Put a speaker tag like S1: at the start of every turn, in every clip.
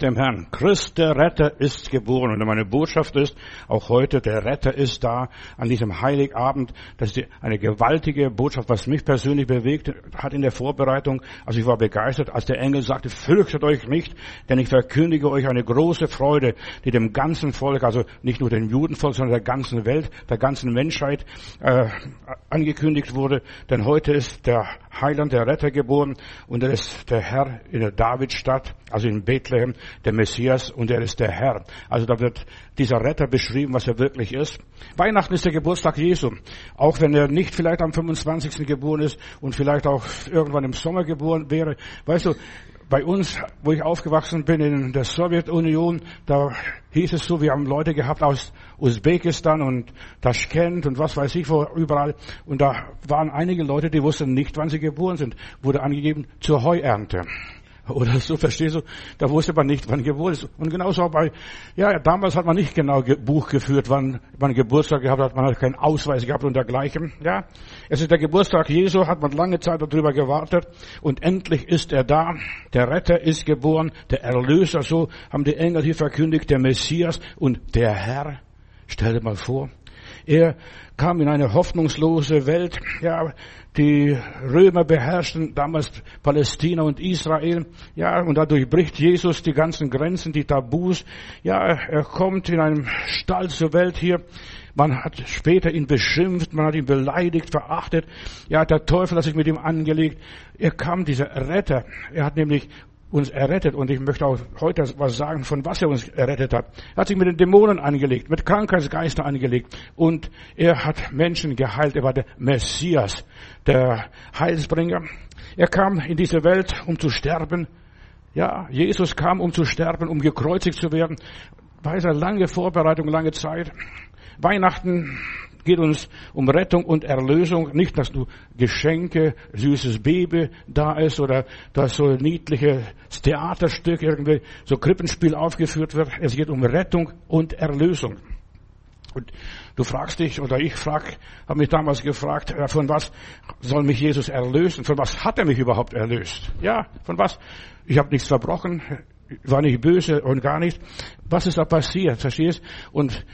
S1: Dem Herrn. Christ, der Retter, ist geboren. Und meine Botschaft ist, auch heute, der Retter ist da an diesem Heiligabend. Das ist eine gewaltige Botschaft, was mich persönlich bewegt hat in der Vorbereitung. Also ich war begeistert, als der Engel sagte, fürchtet euch nicht, denn ich verkündige euch eine große Freude, die dem ganzen Volk, also nicht nur dem Judenvolk, sondern der ganzen Welt, der ganzen Menschheit äh, angekündigt wurde. Denn heute ist der Heiland, der Retter geboren und er ist der Herr in der Davidstadt also in Bethlehem, der Messias und er ist der Herr. Also da wird dieser Retter beschrieben, was er wirklich ist. Weihnachten ist der Geburtstag Jesu. Auch wenn er nicht vielleicht am 25. geboren ist und vielleicht auch irgendwann im Sommer geboren wäre. Weißt du, bei uns, wo ich aufgewachsen bin in der Sowjetunion, da hieß es so, wir haben Leute gehabt aus Usbekistan und Taschkent und was weiß ich wo, überall. Und da waren einige Leute, die wussten nicht, wann sie geboren sind. Wurde angegeben zur Heuernte. Oder so, verstehst du? Da wusste man nicht, wann geboren ist. Und genauso bei, ja, damals hat man nicht genau Buch geführt, wann man Geburtstag gehabt hat, man hat keinen Ausweis gehabt und dergleichen. Ja, es ist der Geburtstag Jesu, hat man lange Zeit darüber gewartet und endlich ist er da. Der Retter ist geboren, der Erlöser, so haben die Engel hier verkündigt, der Messias und der Herr. Stell dir mal vor, er kam in eine hoffnungslose Welt. Ja, die Römer beherrschten damals Palästina und Israel. Ja, und dadurch bricht Jesus die ganzen Grenzen, die Tabus. Ja, er kommt in einem Stall zur Welt hier. Man hat später ihn beschimpft, man hat ihn beleidigt, verachtet. Ja, der Teufel hat sich mit ihm angelegt. Er kam, dieser Retter. Er hat nämlich uns errettet. Und ich möchte auch heute was sagen, von was er uns errettet hat. Er hat sich mit den Dämonen angelegt, mit Krankheitsgeistern angelegt. Und er hat Menschen geheilt. Er war der Messias, der Heilsbringer. Er kam in diese Welt, um zu sterben. Ja, Jesus kam, um zu sterben, um gekreuzigt zu werden. War eine lange Vorbereitung, lange Zeit. Weihnachten geht uns um Rettung und Erlösung. Nicht, dass du Geschenke, süßes Baby da ist oder dass so ein niedliches Theaterstück, irgendwie so Krippenspiel aufgeführt wird. Es geht um Rettung und Erlösung. Und du fragst dich, oder ich frag, habe mich damals gefragt, von was soll mich Jesus erlösen? Von was hat er mich überhaupt erlöst? Ja, von was? Ich habe nichts verbrochen, war nicht böse und gar nicht. Was ist da passiert? Verstehst? Und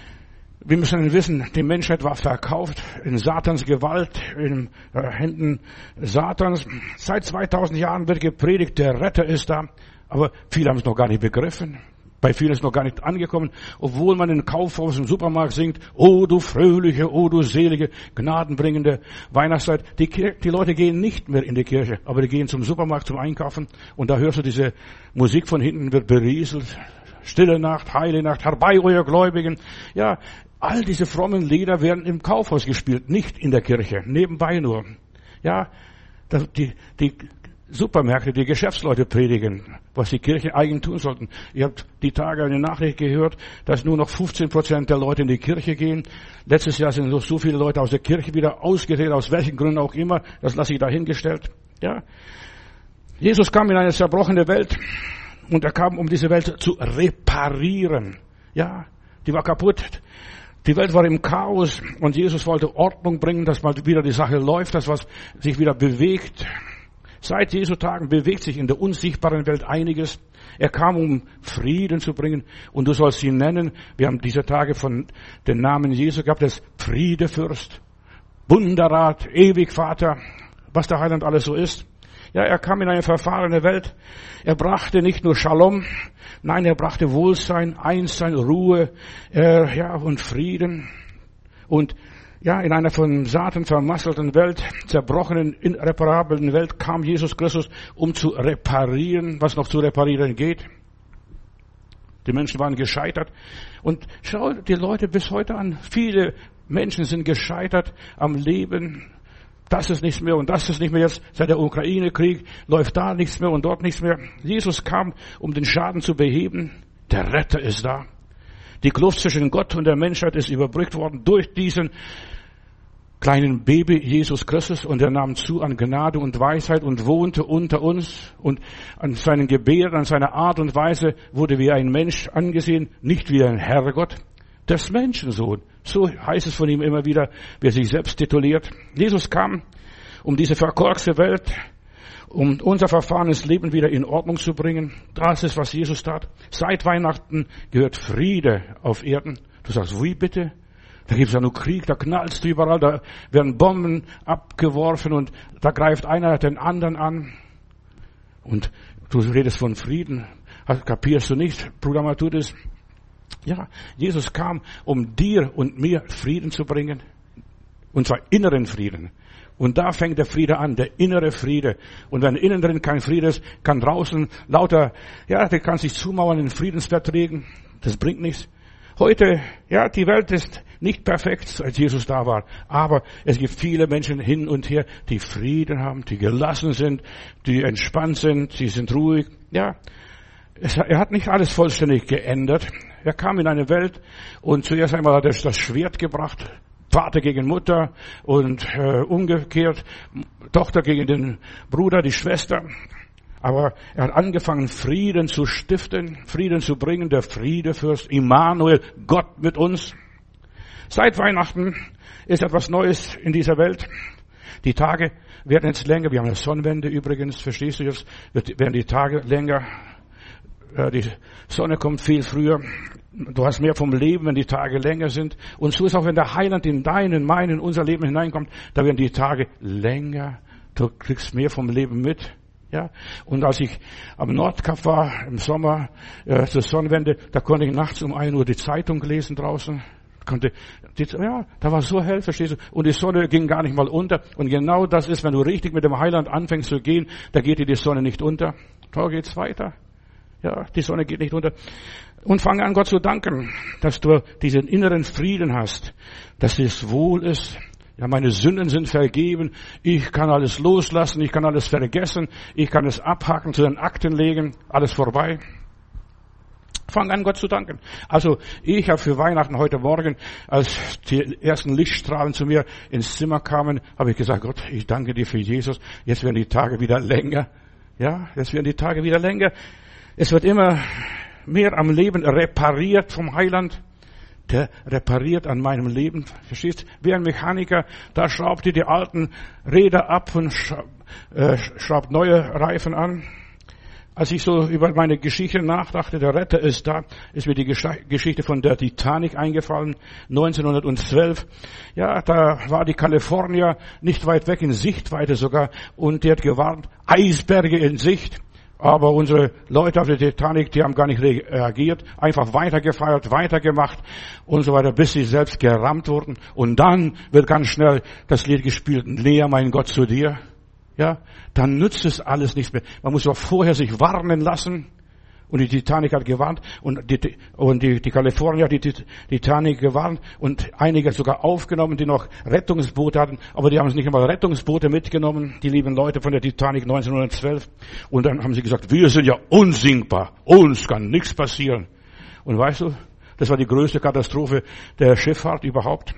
S1: wir müssen wissen, die Menschheit war verkauft in Satans Gewalt, in äh, Händen Satans. Seit 2000 Jahren wird gepredigt, der Retter ist da. Aber viele haben es noch gar nicht begriffen. Bei vielen ist es noch gar nicht angekommen, obwohl man in Kaufhaus im Supermarkt singt, oh du fröhliche, oh du selige, gnadenbringende Weihnachtszeit. Die, die Leute gehen nicht mehr in die Kirche, aber die gehen zum Supermarkt zum Einkaufen und da hörst du diese Musik von hinten wird berieselt, Stille Nacht, Heile Nacht, herbei euer Gläubigen. Ja, All diese frommen Lieder werden im Kaufhaus gespielt, nicht in der Kirche, nebenbei nur. Ja, die, die Supermärkte, die Geschäftsleute predigen, was die Kirchen eigen tun sollten. Ihr habt die Tage eine Nachricht gehört, dass nur noch 15 Prozent der Leute in die Kirche gehen. Letztes Jahr sind noch so viele Leute aus der Kirche wieder ausgetreten, aus welchen Gründen auch immer. Das lasse ich dahingestellt. Ja. Jesus kam in eine zerbrochene Welt und er kam, um diese Welt zu reparieren. Ja, die war kaputt. Die Welt war im Chaos und Jesus wollte Ordnung bringen, dass mal wieder die Sache läuft, dass was sich wieder bewegt. Seit Jesu Tagen bewegt sich in der unsichtbaren Welt einiges. Er kam, um Frieden zu bringen und du sollst ihn nennen. Wir haben diese Tage von den Namen Jesu gehabt, das Friedefürst, Wunderrat, Ewigvater, was der Heiland alles so ist. Ja, er kam in eine verfahrene Welt. Er brachte nicht nur Shalom, nein, er brachte Wohlsein, Einssein, Ruhe, äh, ja, und Frieden. Und ja, in einer von Satan vermasselten Welt, zerbrochenen, irreparablen Welt kam Jesus Christus, um zu reparieren, was noch zu reparieren geht. Die Menschen waren gescheitert. Und schau die Leute bis heute an. Viele Menschen sind gescheitert am Leben, das ist nichts mehr und das ist nicht mehr jetzt. Seit der Ukraine-Krieg läuft da nichts mehr und dort nichts mehr. Jesus kam, um den Schaden zu beheben. Der Retter ist da. Die Kluft zwischen Gott und der Menschheit ist überbrückt worden durch diesen kleinen Baby Jesus Christus und er nahm zu an Gnade und Weisheit und wohnte unter uns und an seinen Gebärden, an seiner Art und Weise wurde wie ein Mensch angesehen, nicht wie ein Herrgott des Menschensohn. So heißt es von ihm immer wieder, wer sich selbst tituliert. Jesus kam, um diese verkorkste Welt, um unser verfahrenes Leben wieder in Ordnung zu bringen. Das ist, was Jesus tat. Seit Weihnachten gehört Friede auf Erden. Du sagst, wie bitte? Da gibt's ja nur Krieg, da knallst du überall, da werden Bomben abgeworfen und da greift einer den anderen an. Und du redest von Frieden. Kapierst du nicht, Bruder das? Ja, Jesus kam, um dir und mir Frieden zu bringen. Und zwar inneren Frieden. Und da fängt der Friede an, der innere Friede. Und wenn innen drin kein Friede ist, kann draußen lauter, ja, der kann sich zumauern in Friedensverträgen. Das bringt nichts. Heute, ja, die Welt ist nicht perfekt, als Jesus da war. Aber es gibt viele Menschen hin und her, die Frieden haben, die gelassen sind, die entspannt sind, die sind ruhig. Ja, es, er hat nicht alles vollständig geändert. Er kam in eine Welt und zuerst einmal hat er das Schwert gebracht. Vater gegen Mutter und äh, umgekehrt Tochter gegen den Bruder, die Schwester. Aber er hat angefangen, Frieden zu stiften, Frieden zu bringen, der Friedefürst Immanuel, Gott mit uns. Seit Weihnachten ist etwas Neues in dieser Welt. Die Tage werden jetzt länger. Wir haben eine Sonnenwende übrigens, verstehst du jetzt? Werden die Tage länger. Äh, die Sonne kommt viel früher. Du hast mehr vom Leben, wenn die Tage länger sind. Und so ist auch, wenn der Heiland in deinen, meinen, unser Leben hineinkommt, da werden die Tage länger. Du kriegst mehr vom Leben mit. Ja, und als ich am Nordkap war im Sommer äh, zur Sonnenwende, da konnte ich nachts um ein Uhr die Zeitung lesen draußen. Konnte, ja, da war so hell, verstehst du? Und die Sonne ging gar nicht mal unter. Und genau das ist, wenn du richtig mit dem Heiland anfängst zu gehen, da geht dir die Sonne nicht unter. Da geht's weiter. Ja, die Sonne geht nicht unter. Und fange an, Gott zu danken, dass du diesen inneren Frieden hast, dass es wohl ist, ja, meine Sünden sind vergeben. Ich kann alles loslassen. Ich kann alles vergessen. Ich kann es abhaken, zu den Akten legen. Alles vorbei. Fang an, Gott zu danken. Also, ich habe für Weihnachten heute Morgen, als die ersten Lichtstrahlen zu mir ins Zimmer kamen, habe ich gesagt, Gott, ich danke dir für Jesus. Jetzt werden die Tage wieder länger. Ja, jetzt werden die Tage wieder länger. Es wird immer mehr am Leben repariert vom Heiland der repariert an meinem Leben. Verstehst? Wie ein Mechaniker, da schraubt ihr die alten Räder ab und äh, schraubt neue Reifen an. Als ich so über meine Geschichte nachdachte, der Retter ist da, ist mir die Geschichte von der Titanic eingefallen, 1912. Ja, da war die Kalifornier nicht weit weg, in Sichtweite sogar, und die hat gewarnt, Eisberge in Sicht. Aber unsere Leute auf der Titanic, die haben gar nicht reagiert, einfach weitergefeiert, weitergemacht und so weiter, bis sie selbst gerammt wurden. Und dann wird ganz schnell das Lied gespielt, näher mein Gott zu dir. Ja, dann nützt es alles nichts mehr. Man muss auch vorher sich warnen lassen. Und die Titanic hat gewarnt und die, und die, die Kalifornier hat die Titanic gewarnt und einige sogar aufgenommen, die noch Rettungsboote hatten, aber die haben es nicht einmal Rettungsboote mitgenommen, die lieben Leute von der Titanic 1912. Und dann haben sie gesagt, wir sind ja unsinkbar, uns kann nichts passieren. Und weißt du, das war die größte Katastrophe der Schifffahrt überhaupt.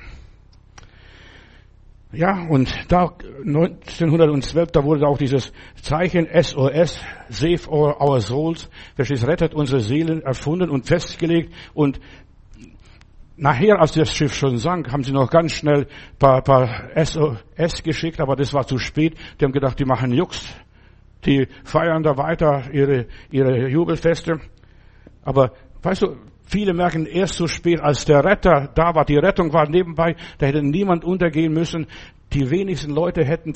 S1: Ja, und da 1912, da wurde auch dieses Zeichen SOS, Save Our, Souls, welches rettet unsere Seelen, erfunden und festgelegt. Und nachher, als das Schiff schon sank, haben sie noch ganz schnell paar, paar SOS geschickt, aber das war zu spät. Die haben gedacht, die machen Jux. Die feiern da weiter ihre, ihre Jubelfeste. Aber weißt du, Viele merken erst so spät, als der Retter da war, die Rettung war nebenbei, da hätte niemand untergehen müssen. Die wenigsten Leute hätten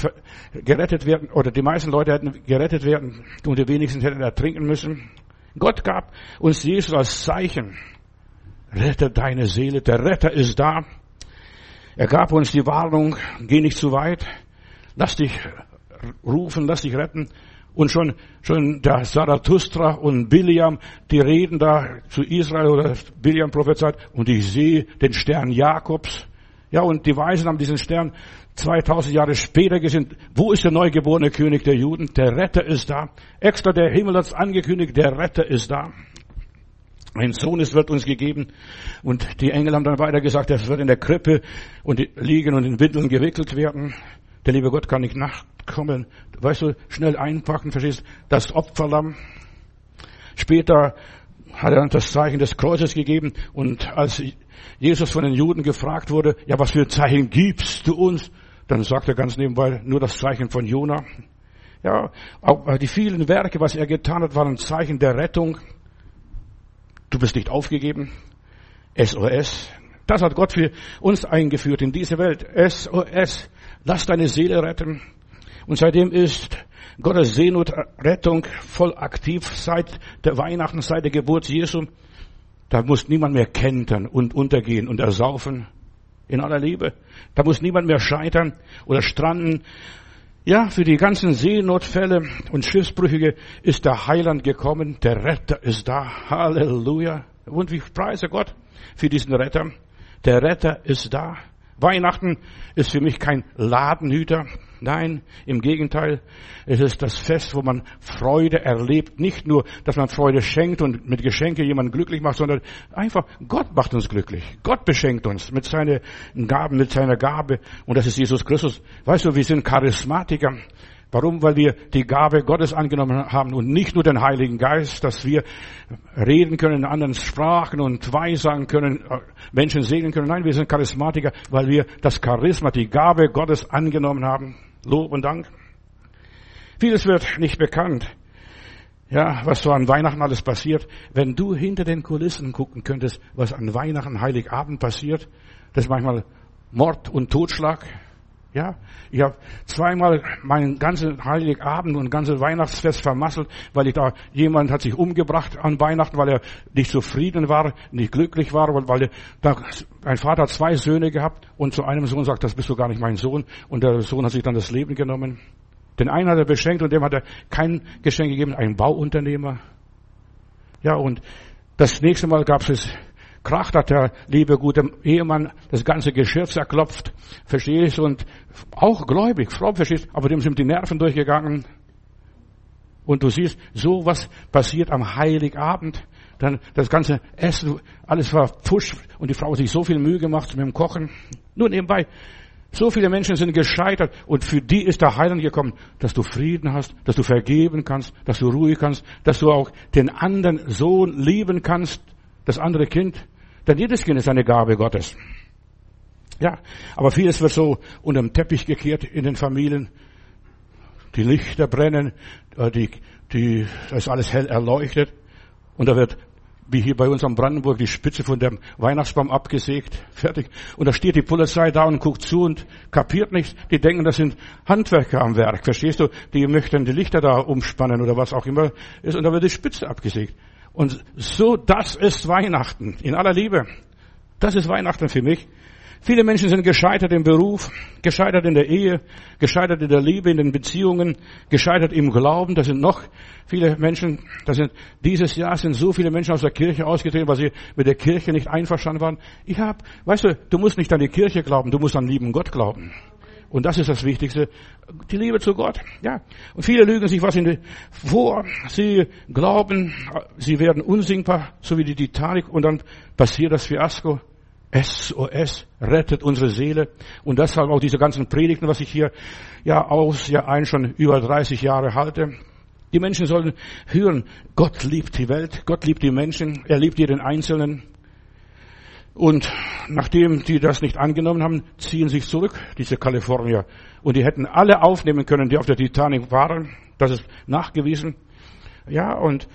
S1: gerettet werden, oder die meisten Leute hätten gerettet werden und die wenigsten hätten ertrinken müssen. Gott gab uns Jesus als Zeichen. Rette deine Seele, der Retter ist da. Er gab uns die Warnung, geh nicht zu weit, lass dich rufen, lass dich retten. Und schon, schon der Zarathustra und Biliam, die reden da zu Israel oder Biliam prophezeit und ich sehe den Stern Jakobs. Ja, und die Weisen haben diesen Stern 2000 Jahre später gesehen. Wo ist der neugeborene König der Juden? Der Retter ist da. Extra der Himmel hat angekündigt, der Retter ist da. Ein Sohn ist, wird uns gegeben. Und die Engel haben dann weiter gesagt, er wird in der Krippe und liegen und in Windeln gewickelt werden. Der liebe Gott kann nicht nachkommen. Weißt du, schnell einpacken, verstehst Das Opferlamm. Später hat er das Zeichen des Kreuzes gegeben und als Jesus von den Juden gefragt wurde, ja, was für ein Zeichen gibst du uns? Dann sagt er ganz nebenbei nur das Zeichen von Jona. Ja, auch die vielen Werke, was er getan hat, waren Zeichen der Rettung. Du bist nicht aufgegeben. SOS. Das hat Gott für uns eingeführt in diese Welt. SOS. Lass deine Seele retten. Und seitdem ist Gottes Seenotrettung voll aktiv seit der Weihnachten, seit der Geburt Jesu. Da muss niemand mehr kentern und untergehen und ersaufen in aller Liebe. Da muss niemand mehr scheitern oder stranden. Ja, für die ganzen Seenotfälle und Schiffsbrüchige ist der Heiland gekommen. Der Retter ist da. Halleluja. Und ich preise Gott für diesen Retter. Der Retter ist da. Weihnachten ist für mich kein Ladenhüter. Nein, im Gegenteil. Es ist das Fest, wo man Freude erlebt. Nicht nur, dass man Freude schenkt und mit Geschenke jemanden glücklich macht, sondern einfach Gott macht uns glücklich. Gott beschenkt uns mit seinen Gaben, mit seiner Gabe. Und das ist Jesus Christus. Weißt du, wir sind Charismatiker. Warum? Weil wir die Gabe Gottes angenommen haben und nicht nur den Heiligen Geist, dass wir reden können in anderen Sprachen und weissagen können, äh, Menschen segnen können. Nein, wir sind Charismatiker, weil wir das Charisma, die Gabe Gottes angenommen haben. Lob und Dank. Vieles wird nicht bekannt. Ja, was so an Weihnachten alles passiert. Wenn du hinter den Kulissen gucken könntest, was an Weihnachten, Heiligabend passiert, das ist manchmal Mord und Totschlag. Ja, ich habe zweimal meinen ganzen Heiligabend und ganze Weihnachtsfest vermasselt, weil ich da jemand hat sich umgebracht an Weihnachten, weil er nicht zufrieden war, nicht glücklich war, weil, er, da, ein Vater hat zwei Söhne gehabt und zu einem Sohn sagt, das bist du gar nicht mein Sohn und der Sohn hat sich dann das Leben genommen. Den einen hat er beschenkt und dem hat er kein Geschenk gegeben, ein Bauunternehmer. Ja, und das nächste Mal gab es kracht hat der liebe gute Ehemann das ganze Geschirr zerklopft, verstehst und auch gläubig, fromm, verstehst aber dem sind die Nerven durchgegangen. Und du siehst, so was passiert am Heiligabend. Dann das ganze Essen, alles war pfusch und die Frau hat sich so viel Mühe gemacht mit dem Kochen. Nur nebenbei, so viele Menschen sind gescheitert und für die ist der Heiland gekommen, dass du Frieden hast, dass du vergeben kannst, dass du ruhig kannst, dass du auch den anderen Sohn lieben kannst, das andere Kind. Denn jedes Kind ist eine Gabe Gottes. Ja, aber vieles wird so unter dem Teppich gekehrt in den Familien. Die Lichter brennen, äh, die, die, da ist alles hell erleuchtet. Und da wird, wie hier bei uns am Brandenburg, die Spitze von dem Weihnachtsbaum abgesägt. Fertig. Und da steht die Polizei da und guckt zu und kapiert nichts. Die denken, das sind Handwerker am Werk. Verstehst du? Die möchten die Lichter da umspannen oder was auch immer ist. Und da wird die Spitze abgesägt. Und so, das ist Weihnachten. In aller Liebe. Das ist Weihnachten für mich. Viele Menschen sind gescheitert im Beruf, gescheitert in der Ehe, gescheitert in der Liebe, in den Beziehungen, gescheitert im Glauben. Das sind noch viele Menschen, das sind, dieses Jahr sind so viele Menschen aus der Kirche ausgetreten, weil sie mit der Kirche nicht einverstanden waren. Ich hab, weißt du, du musst nicht an die Kirche glauben, du musst an lieben Gott glauben. Und das ist das Wichtigste. Die Liebe zu Gott. Ja. Und viele lügen sich was in die, vor. Sie glauben, sie werden unsingbar, so wie die Titanic. Und dann passiert das Fiasko. SOS, rettet unsere Seele. Und deshalb auch diese ganzen Predigten, was ich hier ja aus, ja ein schon über 30 Jahre halte. Die Menschen sollen hören, Gott liebt die Welt, Gott liebt die Menschen, er liebt jeden Einzelnen. Und nachdem die das nicht angenommen haben, ziehen sich zurück, diese Kalifornier. Und die hätten alle aufnehmen können, die auf der Titanic waren. Das ist nachgewiesen. Ja, und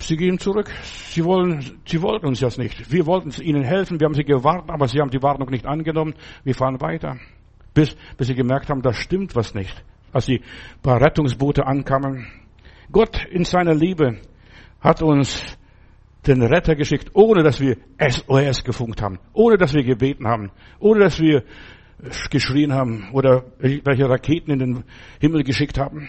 S1: sie gehen zurück. Sie wollen, sie wollten uns das nicht. Wir wollten ihnen helfen. Wir haben sie gewarnt, aber sie haben die Warnung nicht angenommen. Wir fahren weiter. Bis, bis sie gemerkt haben, da stimmt was nicht. Als die paar Rettungsboote ankamen. Gott in seiner Liebe hat uns den Retter geschickt, ohne dass wir SOS gefunkt haben, ohne dass wir gebeten haben, ohne dass wir geschrien haben oder welche Raketen in den Himmel geschickt haben.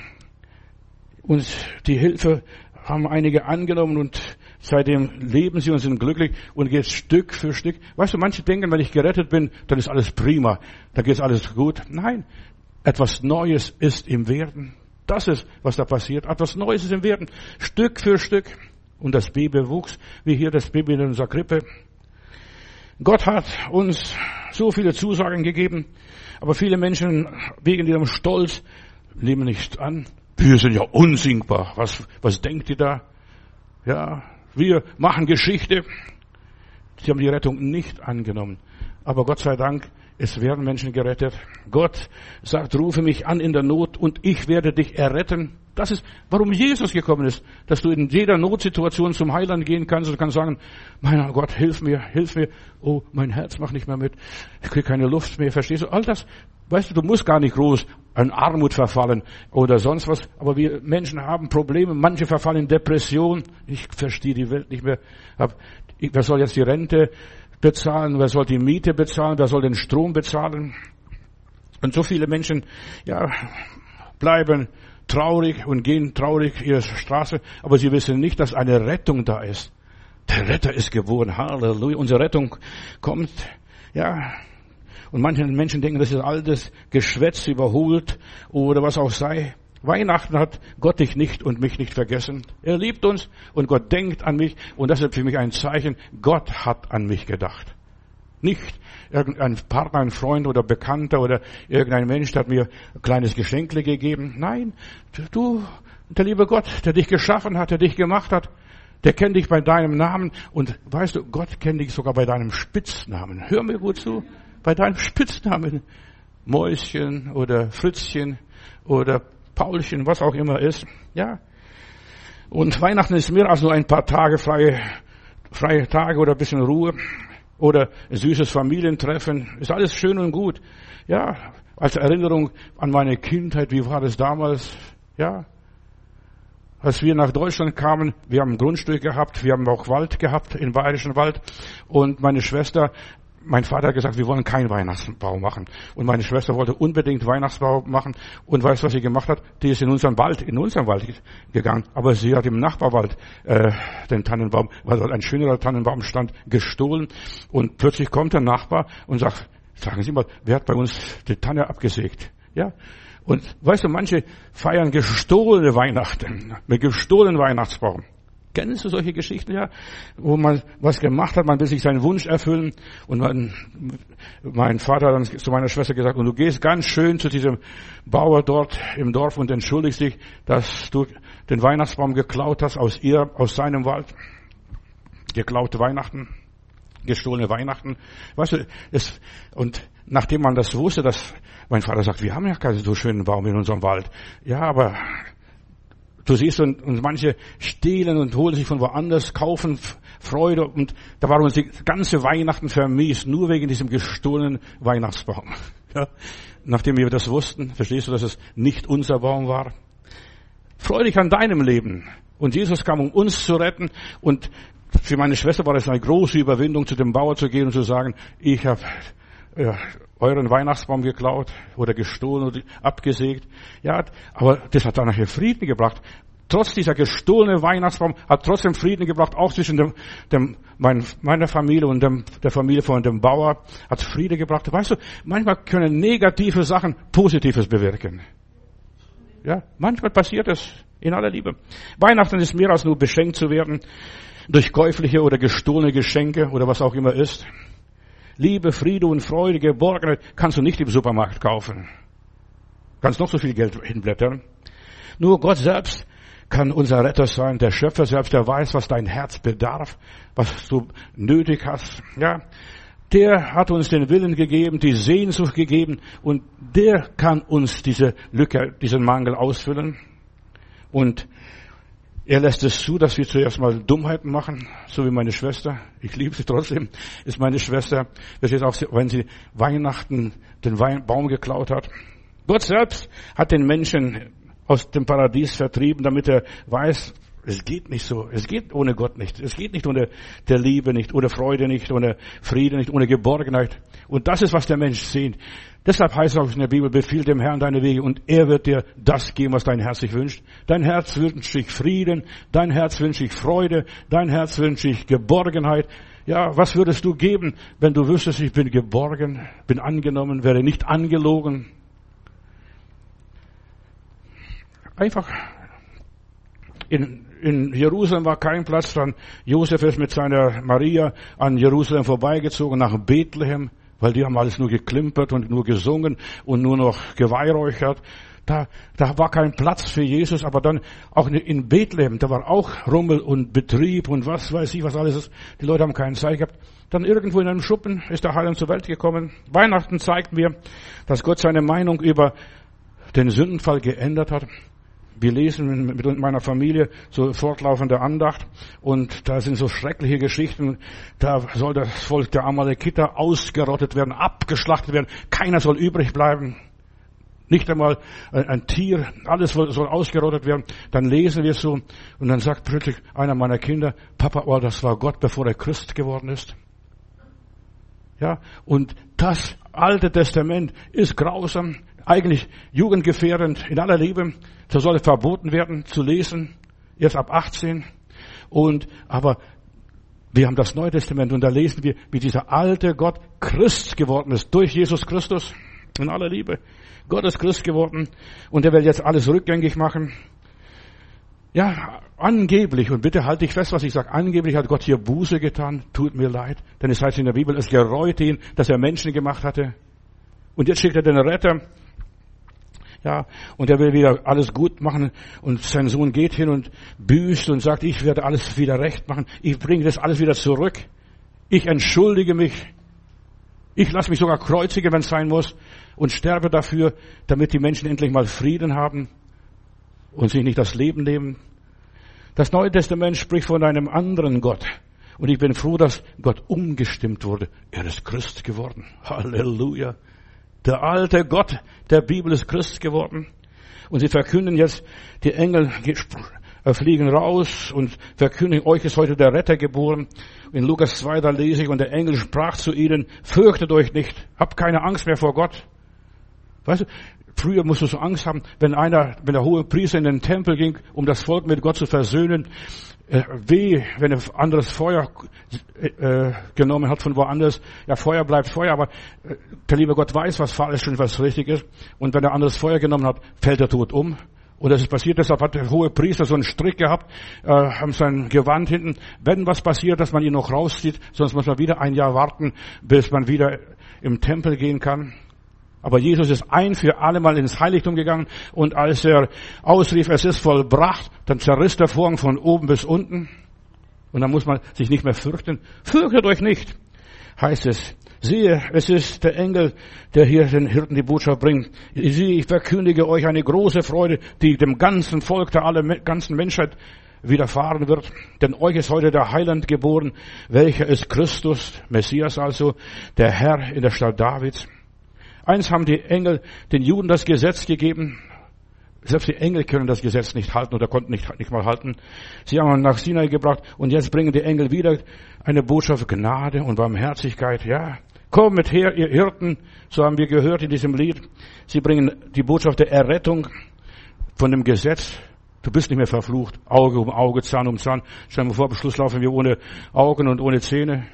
S1: Und die Hilfe haben einige angenommen und seitdem leben sie und sind glücklich und geht Stück für Stück. Weißt du, manche denken, wenn ich gerettet bin, dann ist alles prima, dann geht alles gut. Nein, etwas Neues ist im Werden. Das ist, was da passiert. Etwas Neues ist im Werden. Stück für Stück. Und das Baby wuchs, wie hier das Baby in unserer Krippe. Gott hat uns so viele Zusagen gegeben, aber viele Menschen wegen ihrem Stolz nehmen nicht an. Wir sind ja unsingbar. Was, was denkt ihr da? Ja, wir machen Geschichte. Sie haben die Rettung nicht angenommen. Aber Gott sei Dank Es werden Menschen gerettet. Gott sagt, rufe mich an in der Not und ich werde dich erretten. Das ist, warum Jesus gekommen ist, dass du in jeder Notsituation zum Heiland gehen kannst und kannst sagen, mein Gott, hilf mir, hilf mir. Oh, mein Herz macht nicht mehr mit. Ich kriege keine Luft mehr. Verstehst du? All das, weißt du, du musst gar nicht groß an Armut verfallen oder sonst was. Aber wir Menschen haben Probleme. Manche verfallen in Depression. Ich verstehe die Welt nicht mehr. Wer soll jetzt die Rente bezahlen? Wer soll die Miete bezahlen? Wer soll den Strom bezahlen? Und so viele Menschen, ja, bleiben traurig und gehen traurig ihre Straße, aber sie wissen nicht, dass eine Rettung da ist. Der Retter ist geboren. Halleluja. Unsere Rettung kommt. Ja. Und manche Menschen denken, das ist altes Geschwätz überholt oder was auch sei. Weihnachten hat Gott dich nicht und mich nicht vergessen. Er liebt uns und Gott denkt an mich und das ist für mich ein Zeichen, Gott hat an mich gedacht. Nicht irgendein Partner, ein Freund oder Bekannter oder irgendein Mensch hat mir ein kleines Geschenkle gegeben. Nein, du, der liebe Gott, der dich geschaffen hat, der dich gemacht hat, der kennt dich bei deinem Namen und weißt du, Gott kennt dich sogar bei deinem Spitznamen. Hör mir gut zu, bei deinem Spitznamen. Mäuschen oder Fritzchen oder Paulchen, was auch immer ist. Ja. Und Weihnachten ist mehr als nur ein paar Tage freie, freie Tage oder ein bisschen Ruhe oder süßes Familientreffen. Ist alles schön und gut. Ja. Als Erinnerung an meine Kindheit, wie war das damals? Ja. Als wir nach Deutschland kamen, wir haben ein Grundstück gehabt, wir haben auch Wald gehabt, im Bayerischen Wald. Und meine Schwester mein Vater hat gesagt, wir wollen keinen Weihnachtsbau machen. Und meine Schwester wollte unbedingt Weihnachtsbau machen. Und weißt du, was sie gemacht hat? Die ist in unseren Wald, in unseren Wald gegangen. Aber sie hat im Nachbarwald äh, den Tannenbaum, weil dort ein schönerer Tannenbaum stand, gestohlen. Und plötzlich kommt der Nachbar und sagt, sagen Sie mal, wer hat bei uns die Tanne abgesägt? Ja. Und weißt du, manche feiern gestohlene Weihnachten, mit gestohlenen Weihnachtsbaum. Kennst du solche Geschichten, ja? Wo man was gemacht hat, man will sich seinen Wunsch erfüllen. Und mein, mein Vater hat dann zu meiner Schwester gesagt, und du gehst ganz schön zu diesem Bauer dort im Dorf und entschuldigst dich, dass du den Weihnachtsbaum geklaut hast aus ihr, aus seinem Wald. Geklaute Weihnachten, gestohlene Weihnachten. Weißt du, es, und nachdem man das wusste, dass mein Vater sagt, wir haben ja keinen so schönen Baum in unserem Wald. Ja, aber Du siehst, und, und manche stehlen und holen sich von woanders, kaufen Freude und da war uns die ganze Weihnachten vermiest, nur wegen diesem gestohlenen Weihnachtsbaum. Ja? Nachdem wir das wussten, verstehst du, dass es nicht unser Baum war? Freu dich an deinem Leben. Und Jesus kam, um uns zu retten. Und für meine Schwester war es eine große Überwindung, zu dem Bauer zu gehen und zu sagen, ich habe ja, euren Weihnachtsbaum geklaut oder gestohlen oder abgesägt. Ja, aber das hat dann nachher Frieden gebracht. Trotz dieser gestohlene Weihnachtsbaum hat trotzdem Frieden gebracht, auch zwischen dem, dem, mein, meiner Familie und dem, der Familie von dem Bauer, hat Friede gebracht. Weißt du, manchmal können negative Sachen Positives bewirken. Ja, manchmal passiert es in aller Liebe. Weihnachten ist mehr als nur beschenkt zu werden durch käufliche oder gestohlene Geschenke oder was auch immer ist. Liebe, Friede und Freude, Geborgenheit kannst du nicht im Supermarkt kaufen. Kannst noch so viel Geld hinblättern. Nur Gott selbst kann unser Retter sein, der Schöpfer selbst, der weiß, was dein Herz bedarf, was du nötig hast. Ja, der hat uns den Willen gegeben, die Sehnsucht gegeben und der kann uns diese Lücke, diesen Mangel ausfüllen. Und er lässt es zu, dass wir zuerst mal Dummheiten machen, so wie meine Schwester. Ich liebe sie trotzdem, ist meine Schwester. Das ist auch, wenn sie Weihnachten den Baum geklaut hat. Gott selbst hat den Menschen aus dem Paradies vertrieben, damit er weiß, es geht nicht so. Es geht ohne Gott nicht. Es geht nicht ohne der Liebe nicht, ohne Freude nicht, ohne Friede nicht, ohne Geborgenheit. Und das ist, was der Mensch sehnt. Deshalb heißt es auch in der Bibel, befiehl dem Herrn deine Wege und er wird dir das geben, was dein Herz sich wünscht. Dein Herz wünscht sich Frieden, dein Herz wünscht sich Freude, dein Herz wünscht sich Geborgenheit. Ja, was würdest du geben, wenn du wüsstest, ich bin geborgen, bin angenommen, werde nicht angelogen? Einfach in, in Jerusalem war kein Platz, dann Josef ist mit seiner Maria an Jerusalem vorbeigezogen nach Bethlehem weil die haben alles nur geklimpert und nur gesungen und nur noch geweihräuchert. Da, da war kein Platz für Jesus, aber dann auch in Bethlehem, da war auch Rummel und Betrieb und was weiß ich, was alles ist. Die Leute haben keine Zeit gehabt. Dann irgendwo in einem Schuppen ist der Heiland zur Welt gekommen. Weihnachten zeigt mir, dass Gott seine Meinung über den Sündenfall geändert hat. Wir lesen mit meiner Familie so fortlaufende Andacht und da sind so schreckliche Geschichten. Da soll das Volk der Amalekiter ausgerottet werden, abgeschlachtet werden. Keiner soll übrig bleiben. Nicht einmal ein Tier, alles soll ausgerottet werden. Dann lesen wir so und dann sagt plötzlich einer meiner Kinder, Papa, oh, das war Gott, bevor er Christ geworden ist. Ja, und das Alte Testament ist grausam eigentlich jugendgefährdend in aller Liebe. So soll es verboten werden zu lesen, erst ab 18. Und, aber wir haben das Neue Testament und da lesen wir, wie dieser alte Gott Christ geworden ist durch Jesus Christus in aller Liebe. Gott ist Christ geworden und er will jetzt alles rückgängig machen. Ja, angeblich, und bitte halte ich fest, was ich sage, angeblich hat Gott hier Buße getan, tut mir leid, denn es heißt in der Bibel, es gereute ihn, dass er Menschen gemacht hatte. Und jetzt schickt er den Retter, ja, und er will wieder alles gut machen und sein Sohn geht hin und büßt und sagt, ich werde alles wieder recht machen. Ich bringe das alles wieder zurück. Ich entschuldige mich. Ich lasse mich sogar kreuzigen, wenn es sein muss und sterbe dafür, damit die Menschen endlich mal Frieden haben und sich nicht das Leben nehmen. Das Neue Testament spricht von einem anderen Gott. Und ich bin froh, dass Gott umgestimmt wurde. Er ist Christ geworden. Halleluja. Der alte Gott der Bibel ist Christ geworden. Und sie verkünden jetzt, die Engel äh, fliegen raus und verkündigen, euch ist heute der Retter geboren. In Lukas 2, da lese ich, und der Engel sprach zu ihnen, fürchtet euch nicht, habt keine Angst mehr vor Gott. Weißt du, früher musst du so Angst haben, wenn einer, wenn der hohe Priester in den Tempel ging, um das Volk mit Gott zu versöhnen, weh, wenn er anderes Feuer äh, genommen hat von woanders. Ja, Feuer bleibt Feuer, aber äh, der liebe Gott weiß, was falsch und was richtig ist. Und wenn er anderes Feuer genommen hat, fällt er tot um. Und das ist passiert, deshalb hat der hohe Priester so einen Strick gehabt, äh, haben sein Gewand hinten. Wenn was passiert, dass man ihn noch rauszieht, sonst muss man wieder ein Jahr warten, bis man wieder im Tempel gehen kann. Aber Jesus ist ein für alle Mal ins Heiligtum gegangen und als er ausrief, es ist vollbracht, dann zerriss der Vorhang von oben bis unten und dann muss man sich nicht mehr fürchten. Fürchtet euch nicht, heißt es. Siehe, es ist der Engel, der hier den Hirten die Botschaft bringt. Siehe, ich verkündige euch eine große Freude, die dem ganzen Volk, der aller ganzen Menschheit widerfahren wird. Denn euch ist heute der Heiland geboren, welcher ist Christus, Messias also, der Herr in der Stadt Davids. Eins haben die Engel den Juden das Gesetz gegeben. Selbst die Engel können das Gesetz nicht halten oder konnten nicht, nicht mal halten. Sie haben ihn nach Sinai gebracht und jetzt bringen die Engel wieder eine Botschaft Gnade und Barmherzigkeit. Ja, komm mit her, ihr Hirten, so haben wir gehört in diesem Lied. Sie bringen die Botschaft der Errettung von dem Gesetz. Du bist nicht mehr verflucht. Auge um Auge, Zahn um Zahn. Stell dir vor, Beschluss laufen wir ohne Augen und ohne Zähne.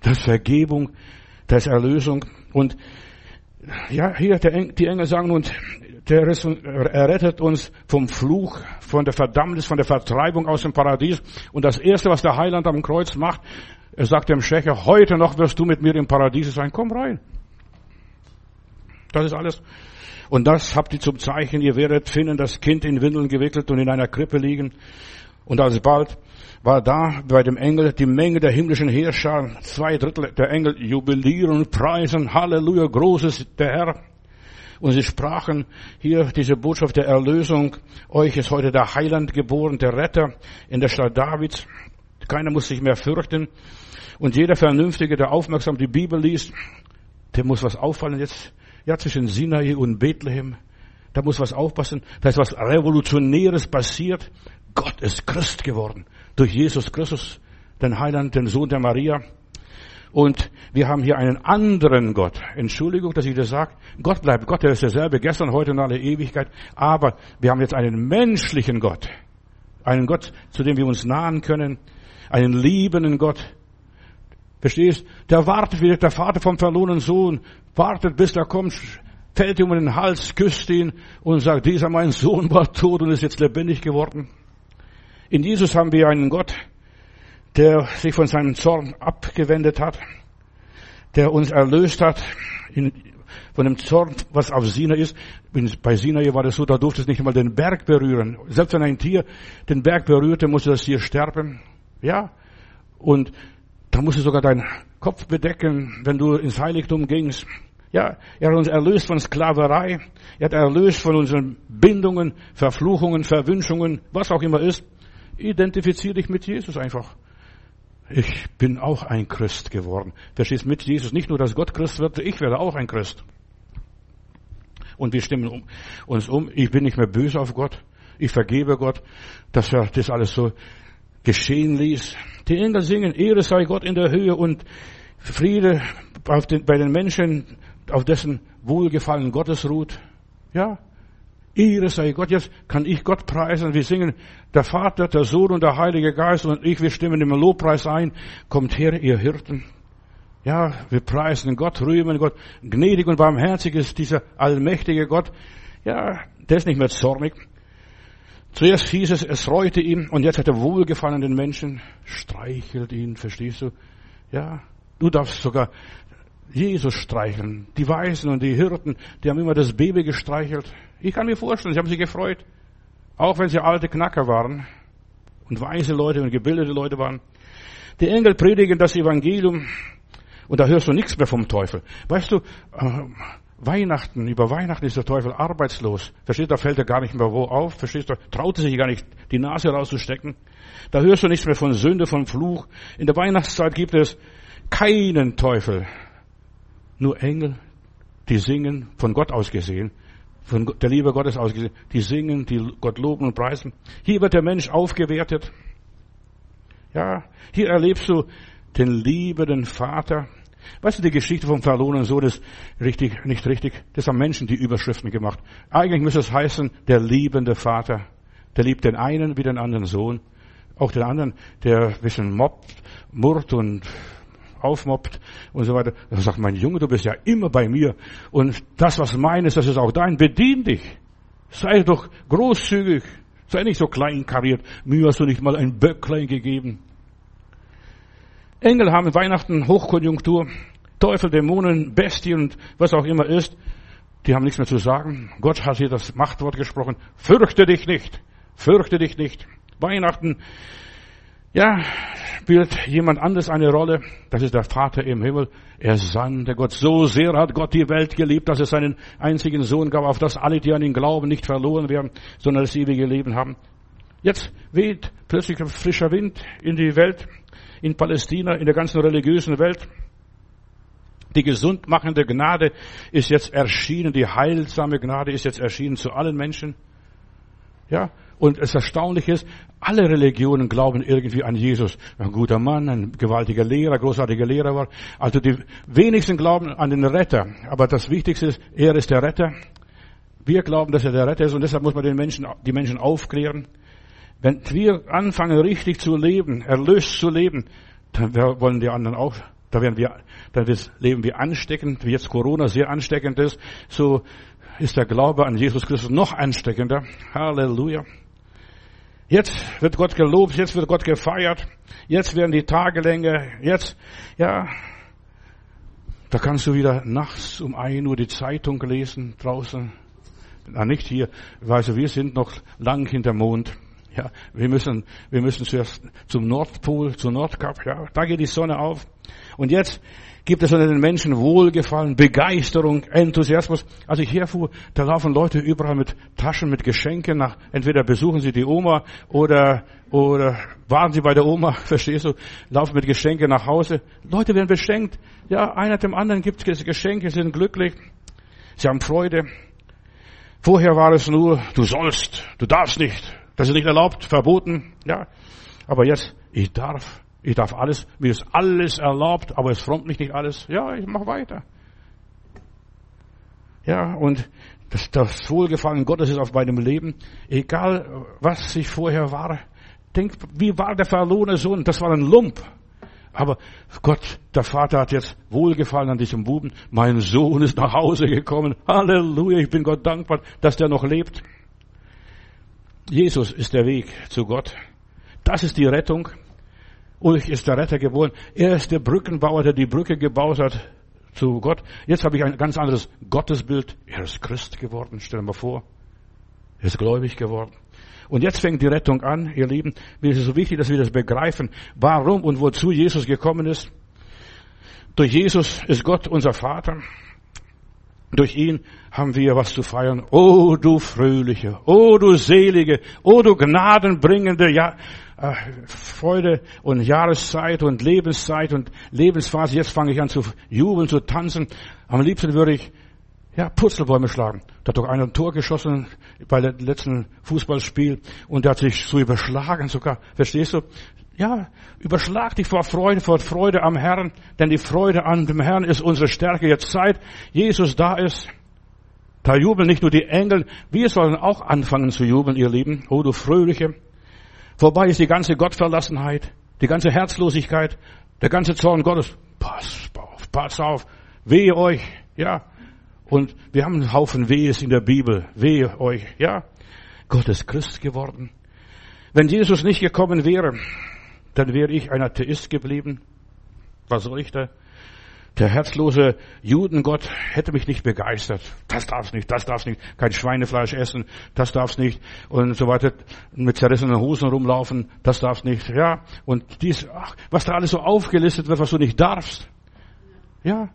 S1: Das Vergebung da ist Erlösung. Und ja, hier die Engel sagen und der errettet uns vom Fluch, von der Verdammnis, von der Vertreibung aus dem Paradies. Und das erste, was der Heiland am Kreuz macht, er sagt dem Schächer, heute noch wirst du mit mir im Paradies sein, komm rein. Das ist alles. Und das habt ihr zum Zeichen, ihr werdet finden, das Kind in Windeln gewickelt und in einer Krippe liegen. Und alsbald war da bei dem Engel die Menge der himmlischen Herrscher, zwei Drittel der Engel jubilieren preisen, Halleluja, großes der Herr. Und sie sprachen hier diese Botschaft der Erlösung, euch ist heute der Heiland geboren, der Retter in der Stadt Davids. Keiner muss sich mehr fürchten. Und jeder Vernünftige, der aufmerksam die Bibel liest, der muss was auffallen jetzt. Ja, zwischen Sinai und Bethlehem. Da muss was aufpassen. Da ist was Revolutionäres passiert. Gott ist Christ geworden durch Jesus Christus, den Heiland, den Sohn der Maria. Und wir haben hier einen anderen Gott. Entschuldigung, dass ich das sage. Gott bleibt Gott, der ist derselbe, gestern, heute und alle Ewigkeit. Aber wir haben jetzt einen menschlichen Gott. Einen Gott, zu dem wir uns nahen können. Einen liebenden Gott. Verstehst? Der wartet wie der Vater vom verlorenen Sohn. Wartet, bis er kommt, fällt ihm um den Hals, küsst ihn und sagt, dieser mein Sohn war tot und ist jetzt lebendig geworden. In Jesus haben wir einen Gott, der sich von seinem Zorn abgewendet hat, der uns erlöst hat, in, von dem Zorn, was auf Sinai ist. Bei Sinai war das so, da durfte es nicht einmal den Berg berühren. Selbst wenn ein Tier den Berg berührte, musste das Tier sterben. Ja. Und da musste sogar dein Kopf bedecken, wenn du ins Heiligtum gingst. Ja, er hat uns erlöst von Sklaverei. Er hat erlöst von unseren Bindungen, Verfluchungen, Verwünschungen, was auch immer ist. Identifizier dich mit Jesus einfach. Ich bin auch ein Christ geworden. Verstehst mit Jesus nicht nur, dass Gott Christ wird, ich werde auch ein Christ. Und wir stimmen uns um. Ich bin nicht mehr böse auf Gott. Ich vergebe Gott, dass er das alles so geschehen ließ. Die Engel singen, Ehre sei Gott in der Höhe und Friede den, bei den Menschen, auf dessen Wohlgefallen Gottes ruht. Ja, Ehre sei Gott. Jetzt kann ich Gott preisen. Wir singen, der Vater, der Sohn und der Heilige Geist und ich, wir stimmen im Lobpreis ein. Kommt her, ihr Hirten. Ja, wir preisen Gott, rühmen Gott. Gnädig und barmherzig ist dieser allmächtige Gott. Ja, der ist nicht mehr zornig. Zuerst hieß es, es reute ihm und jetzt hat er Wohlgefallen den Menschen, streichelt ihn, verstehst du? Ja, du darfst sogar Jesus streicheln. Die Weisen und die Hirten, die haben immer das Baby gestreichelt. Ich kann mir vorstellen, sie haben sich gefreut. Auch wenn sie alte Knacker waren und weise Leute und gebildete Leute waren. Die Engel predigen das Evangelium und da hörst du nichts mehr vom Teufel. Weißt du, äh, Weihnachten, über Weihnachten ist der Teufel arbeitslos. Verstehst du, da fällt er gar nicht mehr wo auf. Verstehst du, traut er sich gar nicht, die Nase rauszustecken. Da hörst du nichts mehr von Sünde, von Fluch. In der Weihnachtszeit gibt es keinen Teufel. Nur Engel, die singen, von Gott aus gesehen, von der Liebe Gottes aus gesehen, die singen, die Gott loben und preisen. Hier wird der Mensch aufgewertet. Ja, hier erlebst du den liebenden Vater. Weißt du, die Geschichte vom verlorenen Sohn ist richtig, nicht richtig. Das haben Menschen die Überschriften gemacht. Eigentlich müsste es heißen, der liebende Vater. Der liebt den einen wie den anderen Sohn. Auch den anderen, der ein bisschen mobbt, murrt und aufmobbt und so weiter. Dann sagt mein Junge, du bist ja immer bei mir und das, was meines, das ist auch dein. Bedien dich. Sei doch großzügig. Sei nicht so kleinkariert. Mir hast du nicht mal ein Böcklein gegeben. Engel haben Weihnachten Hochkonjunktur. Teufel, Dämonen, Bestie und was auch immer ist. Die haben nichts mehr zu sagen. Gott hat hier das Machtwort gesprochen. Fürchte dich nicht. Fürchte dich nicht. Weihnachten ja, spielt jemand anderes eine Rolle. Das ist der Vater im Himmel. Er sandte Gott. So sehr hat Gott die Welt geliebt, dass es seinen einzigen Sohn gab, auf das alle, die an ihn glauben, nicht verloren werden, sondern das ewige Leben haben. Jetzt weht plötzlich ein frischer Wind in die Welt, in Palästina, in der ganzen religiösen Welt. Die gesundmachende Gnade ist jetzt erschienen, die heilsame Gnade ist jetzt erschienen zu allen Menschen. Ja, und es erstaunlich ist, alle Religionen glauben irgendwie an Jesus. Ein guter Mann, ein gewaltiger Lehrer, großartiger Lehrer war. Also die wenigsten glauben an den Retter. Aber das Wichtigste ist, er ist der Retter. Wir glauben, dass er der Retter ist und deshalb muss man den Menschen, die Menschen aufklären. Wenn wir anfangen, richtig zu leben, erlöst zu leben, dann wollen die anderen auch, da werden wir, dann Leben wie ansteckend, wie jetzt Corona sehr ansteckend ist, so ist der Glaube an Jesus Christus noch ansteckender. Halleluja. Jetzt wird Gott gelobt, jetzt wird Gott gefeiert, jetzt werden die Tage länger, jetzt, ja, da kannst du wieder nachts um ein Uhr die Zeitung lesen draußen. Na, nicht hier, weißt du, wir sind noch lang hinter Mond. Ja, wir müssen, wir müssen zuerst zum Nordpol, zur Nordkap, ja, da geht die Sonne auf. Und jetzt gibt es unter den Menschen Wohlgefallen, Begeisterung, Enthusiasmus. Als ich herfuhr, da laufen Leute überall mit Taschen, mit Geschenken nach, entweder besuchen sie die Oma oder, oder waren sie bei der Oma, verstehst du, laufen mit Geschenken nach Hause. Leute werden beschenkt. Ja, einer dem anderen gibt Geschenke, sind glücklich. Sie haben Freude. Vorher war es nur, du sollst, du darfst nicht. Das ist nicht erlaubt, verboten, ja. Aber jetzt, ich darf. Ich darf alles, mir ist alles erlaubt, aber es frommt mich nicht alles. Ja, ich mach weiter. Ja, und das, das Wohlgefallen Gottes ist auf meinem Leben. Egal, was ich vorher war. Denk, wie war der verlorene Sohn? Das war ein Lump. Aber Gott, der Vater hat jetzt Wohlgefallen an diesem Buben. Mein Sohn ist nach Hause gekommen. Halleluja, ich bin Gott dankbar, dass der noch lebt. Jesus ist der Weg zu Gott. Das ist die Rettung. Ulrich ist der Retter geboren. Er ist der Brückenbauer, der die Brücke gebaut hat zu Gott. Jetzt habe ich ein ganz anderes Gottesbild. Er ist Christ geworden, stell dir mal vor. Er ist gläubig geworden. Und jetzt fängt die Rettung an, ihr Lieben. Mir ist es so wichtig, dass wir das begreifen, warum und wozu Jesus gekommen ist. Durch Jesus ist Gott unser Vater. Durch ihn haben wir was zu feiern. Oh, du Fröhliche, oh, du Selige, oh, du Gnadenbringende, ja, äh, Freude und Jahreszeit und Lebenszeit und Lebensphase. Jetzt fange ich an zu jubeln, zu tanzen. Am liebsten würde ich ja, Purzelbäume schlagen. Da hat doch einer ein Tor geschossen bei dem letzten Fußballspiel und der hat sich so überschlagen sogar. Verstehst du? Ja, überschlag dich vor Freude, vor Freude am Herrn, denn die Freude an dem Herrn ist unsere Stärke. Jetzt Zeit, Jesus da ist. Da jubeln nicht nur die Engel, wir sollen auch anfangen zu jubeln, ihr Lieben. Oh, du Fröhliche. Vorbei ist die ganze Gottverlassenheit, die ganze Herzlosigkeit, der ganze Zorn Gottes. Pass auf, pass auf, wehe euch, ja. Und wir haben einen Haufen Wehes in der Bibel. Wehe euch, ja. Gott ist Christ geworden. Wenn Jesus nicht gekommen wäre, dann wäre ich ein Atheist geblieben. Was soll ich da? Der herzlose Judengott hätte mich nicht begeistert. Das darf's nicht, das darf's nicht. Kein Schweinefleisch essen, das darf's nicht. Und so weiter. Mit zerrissenen Hosen rumlaufen, das darf's nicht. Ja. Und dies, ach, was da alles so aufgelistet wird, was du nicht darfst. Ja.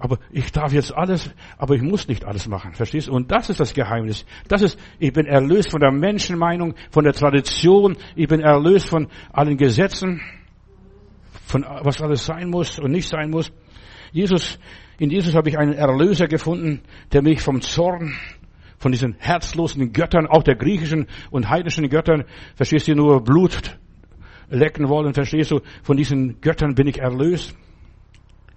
S1: Aber ich darf jetzt alles, aber ich muss nicht alles machen. Verstehst du? Und das ist das Geheimnis. Das ist, ich bin erlöst von der Menschenmeinung, von der Tradition. Ich bin erlöst von allen Gesetzen, von was alles sein muss und nicht sein muss. Jesus, in Jesus habe ich einen Erlöser gefunden, der mich vom Zorn, von diesen herzlosen Göttern, auch der griechischen und heidnischen Göttern, verstehst du, nur Blut lecken wollen, verstehst du, von diesen Göttern bin ich erlöst.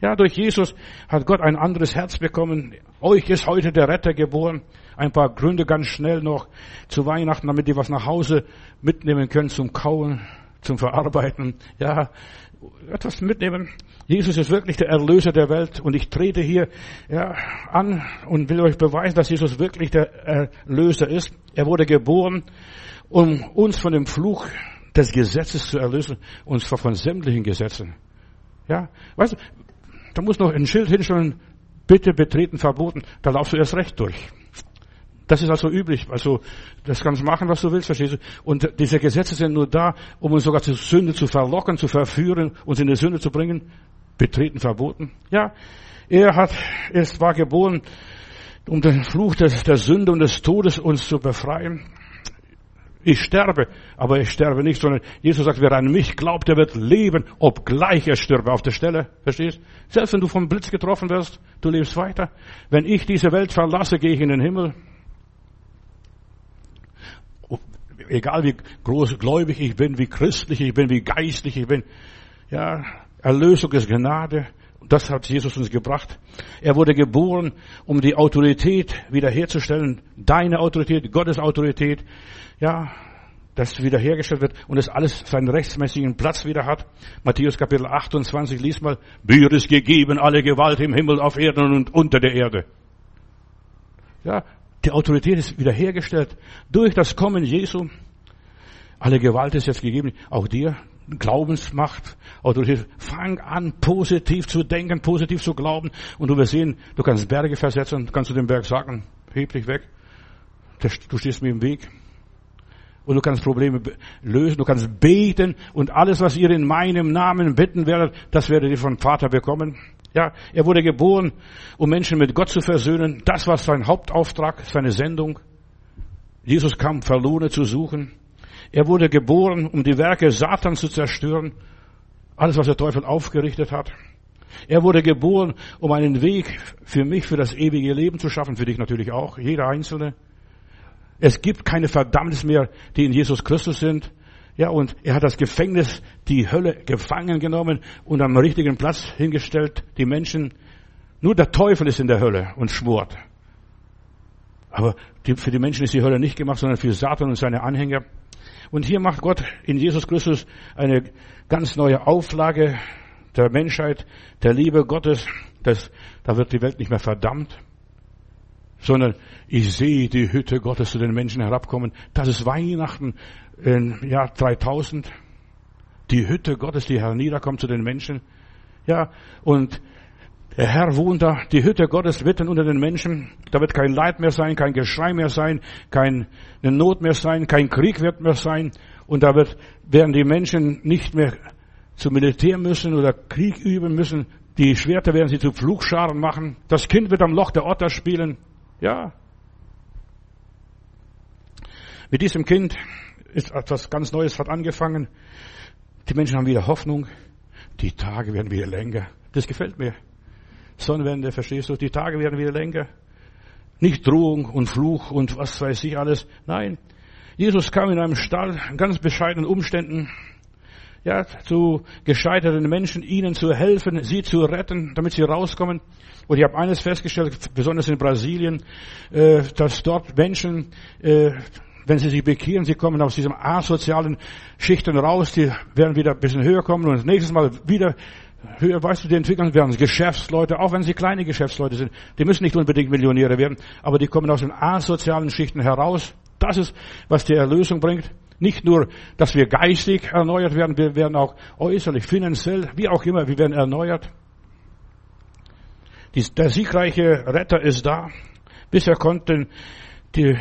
S1: Ja, durch Jesus hat Gott ein anderes Herz bekommen. Euch ist heute der Retter geboren. Ein paar Gründe ganz schnell noch zu Weihnachten, damit ihr was nach Hause mitnehmen könnt zum Kauen, zum Verarbeiten. Ja, etwas mitnehmen. Jesus ist wirklich der Erlöser der Welt und ich trete hier ja, an und will euch beweisen, dass Jesus wirklich der Erlöser ist. Er wurde geboren, um uns von dem Fluch des Gesetzes zu erlösen, uns von sämtlichen Gesetzen. Ja, weißt du, da muss noch ein Schild hinstellen, bitte betreten verboten, da laufst du erst recht durch. Das ist also üblich. Also, das kannst du machen, was du willst, verstehst du? Und diese Gesetze sind nur da, um uns sogar zur Sünde zu verlocken, zu verführen, uns in die Sünde zu bringen. Betreten verboten. Ja. Er hat, er war geboren, um den Fluch des, der Sünde und des Todes uns zu befreien. Ich sterbe, aber ich sterbe nicht, sondern Jesus sagt, wer an mich glaubt, der wird leben, obgleich er stirbe auf der Stelle. Verstehst? Selbst wenn du vom Blitz getroffen wirst, du lebst weiter. Wenn ich diese Welt verlasse, gehe ich in den Himmel. Egal wie großgläubig ich bin, wie christlich ich bin, wie geistlich ich bin. Ja, Erlösung ist Gnade. Das hat Jesus uns gebracht. Er wurde geboren, um die Autorität wiederherzustellen. Deine Autorität, Gottes Autorität ja, das wiederhergestellt wird und es alles seinen rechtsmäßigen Platz wieder hat. Matthäus Kapitel 28, lies mal, mir ist gegeben alle Gewalt im Himmel, auf Erden und unter der Erde. Ja, die Autorität ist wiederhergestellt durch das Kommen Jesu. Alle Gewalt ist jetzt gegeben, auch dir. Glaubensmacht, Autorität. Fang an, positiv zu denken, positiv zu glauben. Und du wirst sehen, du kannst Berge versetzen, kannst du dem Berg sagen, heb dich weg. Du stehst mir im Weg. Und du kannst Probleme lösen, du kannst beten und alles, was ihr in meinem Namen bitten werdet, das werdet ihr vom Vater bekommen. Ja, er wurde geboren, um Menschen mit Gott zu versöhnen. Das war sein Hauptauftrag, seine Sendung. Jesus kam, Verlorene zu suchen. Er wurde geboren, um die Werke Satans zu zerstören. Alles, was der Teufel aufgerichtet hat. Er wurde geboren, um einen Weg für mich, für das ewige Leben zu schaffen, für dich natürlich auch, jeder Einzelne. Es gibt keine Verdammnis mehr, die in Jesus Christus sind. Ja, und er hat das Gefängnis, die Hölle gefangen genommen und am richtigen Platz hingestellt, die Menschen. Nur der Teufel ist in der Hölle und schwort. Aber für die Menschen ist die Hölle nicht gemacht, sondern für Satan und seine Anhänger. Und hier macht Gott in Jesus Christus eine ganz neue Auflage der Menschheit, der Liebe Gottes. Das, da wird die Welt nicht mehr verdammt sondern ich sehe die Hütte Gottes zu den Menschen herabkommen. Das ist Weihnachten im Jahr 3000. Die Hütte Gottes, die herniederkommt zu den Menschen. Ja, und Der Herr wohnt da, die Hütte Gottes mitten unter den Menschen. Da wird kein Leid mehr sein, kein Geschrei mehr sein, keine Not mehr sein, kein Krieg wird mehr sein. Und da wird, werden die Menschen nicht mehr zum Militär müssen oder Krieg üben müssen. Die Schwerter werden sie zu Flugscharen machen. Das Kind wird am Loch der Otter spielen. Ja. Mit diesem Kind ist etwas ganz Neues hat angefangen. Die Menschen haben wieder Hoffnung. Die Tage werden wieder länger. Das gefällt mir. Sonnenwende, verstehst du? Die Tage werden wieder länger. Nicht Drohung und Fluch und was weiß ich alles. Nein. Jesus kam in einem Stall, in ganz bescheidenen Umständen, ja, zu gescheiterten Menschen, ihnen zu helfen, sie zu retten, damit sie rauskommen. Und ich habe eines festgestellt, besonders in Brasilien, äh, dass dort Menschen, äh, wenn sie sich bekehren, sie kommen aus diesem asozialen Schichten raus, die werden wieder ein bisschen höher kommen und das nächste Mal wieder höher, weißt du, die entwickeln werden Geschäftsleute, auch wenn sie kleine Geschäftsleute sind. Die müssen nicht unbedingt Millionäre werden, aber die kommen aus den asozialen Schichten heraus. Das ist, was die Erlösung bringt. Nicht nur, dass wir geistig erneuert werden, wir werden auch äußerlich, finanziell, wie auch immer, wir werden erneuert. der siegreiche Retter ist da. Bisher konnten die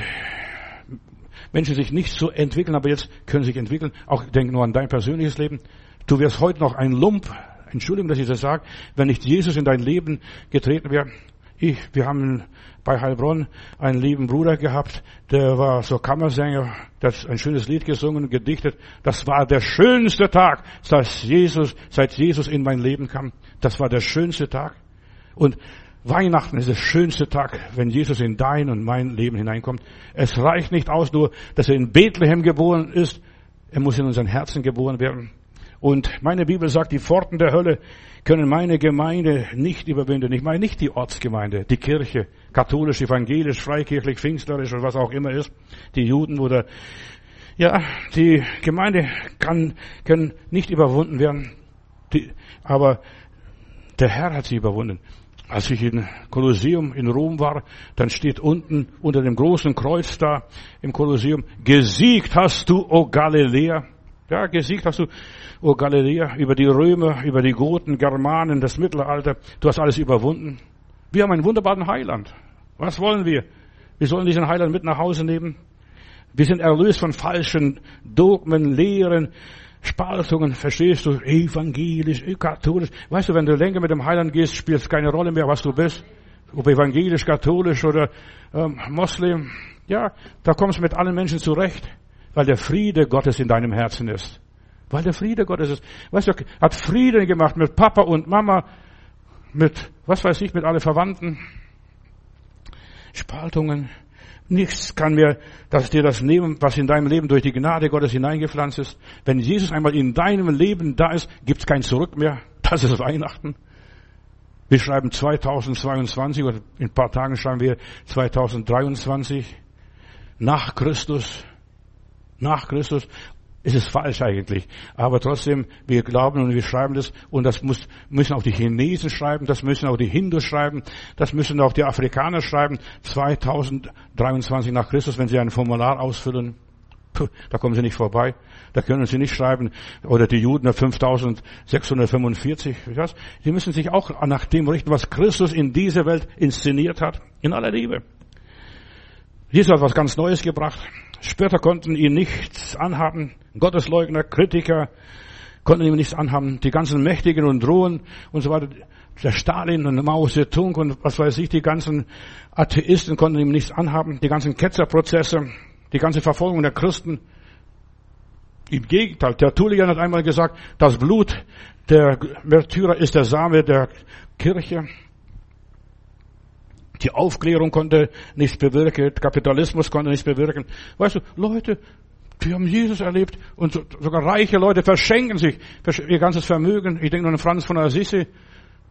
S1: Menschen sich nicht so entwickeln, aber jetzt können sie sich entwickeln. Auch denk nur an dein persönliches Leben. Du wirst heute noch ein Lump Entschuldigung, dass ich das sage, wenn nicht Jesus in dein Leben getreten wäre. Ich, wir haben bei Heilbronn einen lieben Bruder gehabt, der war so Kammersänger, der hat ein schönes Lied gesungen gedichtet. Das war der schönste Tag, seit Jesus, seit Jesus in mein Leben kam. Das war der schönste Tag. Und Weihnachten ist der schönste Tag, wenn Jesus in dein und mein Leben hineinkommt. Es reicht nicht aus nur, dass er in Bethlehem geboren ist. Er muss in unseren Herzen geboren werden. Und meine Bibel sagt, die Pforten der Hölle können meine Gemeinde nicht überwinden. Ich meine nicht die Ortsgemeinde, die Kirche, katholisch, evangelisch, freikirchlich, pfingstlerisch oder was auch immer ist, die Juden oder, ja, die Gemeinde kann, können nicht überwunden werden. Die, aber der Herr hat sie überwunden. Als ich in Kolosseum in Rom war, dann steht unten unter dem großen Kreuz da im Kolosseum, gesiegt hast du, o Galiläa. Ja, gesiegt hast du, O Galiläa, über die Römer, über die Goten, Germanen, das Mittelalter. Du hast alles überwunden. Wir haben einen wunderbaren Heiland. Was wollen wir? Wir sollen diesen Heiland mit nach Hause nehmen. Wir sind erlöst von falschen Dogmen, Lehren, Spaltungen, verstehst du? Evangelisch, katholisch. Weißt du, wenn du länger mit dem Heiland gehst, spielt es keine Rolle mehr, was du bist. Ob evangelisch, katholisch oder ähm, Moslem. Ja, da kommst du mit allen Menschen zurecht, weil der Friede Gottes in deinem Herzen ist. Weil der Friede Gottes ist. Weißt du, hat Frieden gemacht mit Papa und Mama, mit, was weiß ich, mit allen Verwandten. Spaltungen. Nichts kann mir, dass dir das nehmen, was in deinem Leben durch die Gnade Gottes hineingepflanzt ist. Wenn Jesus einmal in deinem Leben da ist, gibt es kein Zurück mehr. Das ist Weihnachten. Wir schreiben 2022 oder in ein paar Tagen schreiben wir 2023 nach Christus. Nach Christus. Es ist falsch eigentlich. Aber trotzdem, wir glauben und wir schreiben das. Und das muss, müssen auch die Chinesen schreiben, das müssen auch die Hindus schreiben, das müssen auch die Afrikaner schreiben. 2023 nach Christus, wenn sie ein Formular ausfüllen. Puh, da kommen sie nicht vorbei. Da können sie nicht schreiben. Oder die Juden 5645. Was? Die müssen sich auch nach dem richten, was Christus in dieser Welt inszeniert hat. In aller Liebe. Jesus hat was ganz Neues gebracht. Später konnten ihn nichts anhaben. Gottesleugner, Kritiker konnten ihm nichts anhaben. Die ganzen Mächtigen und Drohen und so weiter. Der Stalin und Mao Zedong und was weiß ich, die ganzen Atheisten konnten ihm nichts anhaben. Die ganzen Ketzerprozesse, die ganze Verfolgung der Christen. Im Gegenteil, der Tullian hat einmal gesagt, das Blut der Märtyrer ist der Same der Kirche. Die Aufklärung konnte nichts bewirken, Kapitalismus konnte nichts bewirken. Weißt du, Leute, die haben Jesus erlebt und sogar reiche Leute verschenken sich ihr ganzes Vermögen. Ich denke nur an Franz von Assisi,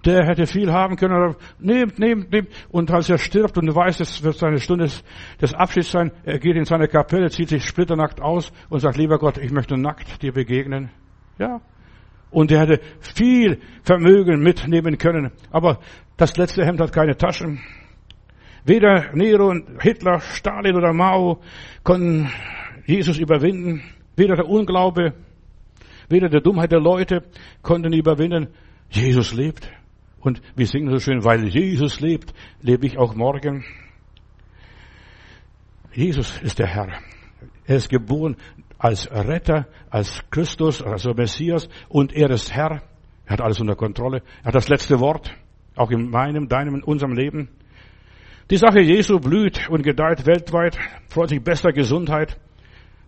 S1: der hätte viel haben können, nehmt, nehmt, nehmt. Und als er stirbt und du weißt, es wird seine Stunde des Abschieds sein, er geht in seine Kapelle, zieht sich splitternackt aus und sagt, lieber Gott, ich möchte nackt dir begegnen. Ja. Und er hätte viel Vermögen mitnehmen können, aber das letzte Hemd hat keine Taschen. Weder Nero, Hitler, Stalin oder Mao konnten Jesus überwinden. Weder der Unglaube, weder der Dummheit der Leute konnten überwinden. Jesus lebt. Und wir singen so schön, weil Jesus lebt, lebe ich auch morgen. Jesus ist der Herr. Er ist geboren als Retter, als Christus, also Messias und er ist Herr. Er hat alles unter Kontrolle. Er hat das letzte Wort, auch in meinem, deinem, in unserem Leben. Die Sache Jesu blüht und gedeiht weltweit, freut sich bester Gesundheit.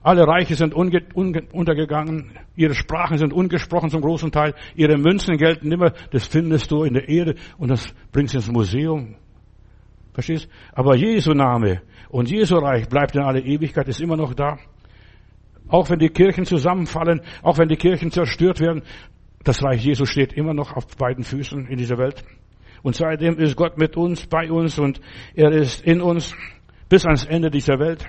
S1: Alle Reiche sind untergegangen, ihre Sprachen sind ungesprochen zum großen Teil, ihre Münzen gelten immer, das findest du in der Erde und das bringst du ins Museum. Verstehst? Aber Jesu Name und Jesu Reich bleibt in alle Ewigkeit, ist immer noch da. Auch wenn die Kirchen zusammenfallen, auch wenn die Kirchen zerstört werden, das Reich Jesu steht immer noch auf beiden Füßen in dieser Welt. Und seitdem ist Gott mit uns, bei uns und er ist in uns bis ans Ende dieser Welt.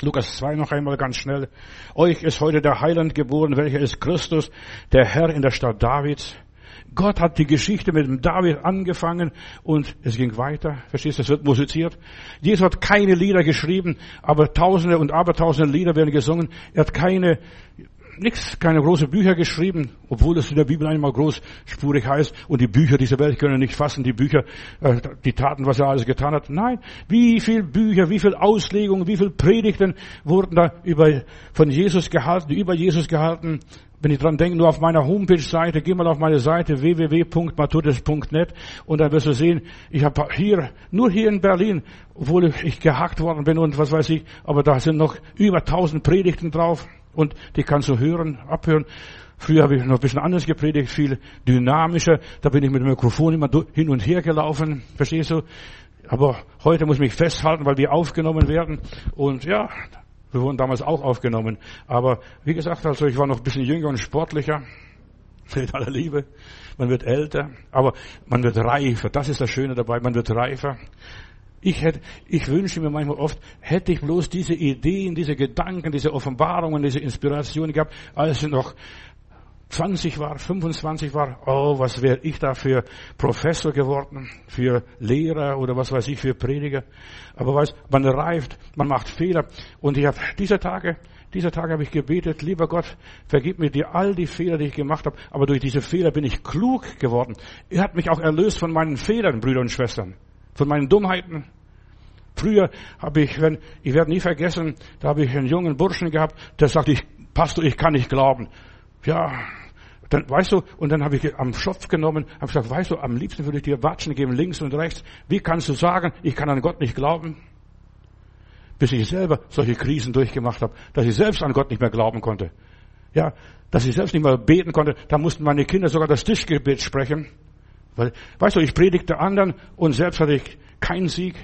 S1: Lukas 2 noch einmal ganz schnell. Euch ist heute der Heiland geboren, welcher ist Christus, der Herr in der Stadt Davids. Gott hat die Geschichte mit dem David angefangen und es ging weiter. Verstehst du? Es wird musiziert. Jesus hat keine Lieder geschrieben, aber Tausende und Abertausende Lieder werden gesungen. Er hat keine nichts, keine große Bücher geschrieben, obwohl es in der Bibel einmal großspurig heißt und die Bücher dieser Welt können nicht fassen, die Bücher, äh, die Taten, was er alles getan hat. Nein, wie viel Bücher, wie viel Auslegungen, wie viel Predigten wurden da über, von Jesus gehalten, über Jesus gehalten. Wenn ich dran denke, nur auf meiner Homepage-Seite, geh mal auf meine Seite www.matutis.net und dann wirst du sehen, ich habe hier, nur hier in Berlin, obwohl ich gehackt worden bin und was weiß ich, aber da sind noch über tausend Predigten drauf und die kannst du hören, abhören. Früher habe ich noch ein bisschen anders gepredigt, viel dynamischer. Da bin ich mit dem Mikrofon immer hin und her gelaufen. Verstehst du? Aber heute muss ich mich festhalten, weil wir aufgenommen werden. Und ja, wir wurden damals auch aufgenommen. Aber wie gesagt, also ich war noch ein bisschen jünger und sportlicher. In aller Liebe. Man wird älter, aber man wird reifer. Das ist das Schöne dabei. Man wird reifer. Ich hätte, ich wünsche mir manchmal oft, hätte ich bloß diese Ideen, diese Gedanken, diese Offenbarungen, diese Inspirationen gehabt, als ich noch 20 war, 25 war, oh, was wäre ich da für Professor geworden, für Lehrer oder was weiß ich, für Prediger. Aber weiß, man reift, man macht Fehler. Und ich habe diese Tage, diese Tage habe ich gebetet, lieber Gott, vergib mir dir all die Fehler, die ich gemacht habe. Aber durch diese Fehler bin ich klug geworden. Er hat mich auch erlöst von meinen Fehlern, Brüder und Schwestern von meinen Dummheiten. Früher habe ich, wenn, ich werde nie vergessen, da habe ich einen jungen Burschen gehabt, der sagte, ich, Pastor, ich kann nicht glauben. Ja, dann, weißt du, und dann habe ich am Schopf genommen, habe gesagt, weißt du, am liebsten würde ich dir Watschen geben, links und rechts. Wie kannst du sagen, ich kann an Gott nicht glauben? Bis ich selber solche Krisen durchgemacht habe, dass ich selbst an Gott nicht mehr glauben konnte. Ja, dass ich selbst nicht mehr beten konnte, da mussten meine Kinder sogar das Tischgebet sprechen. Weil, weißt du, ich predigte anderen und selbst hatte ich keinen Sieg.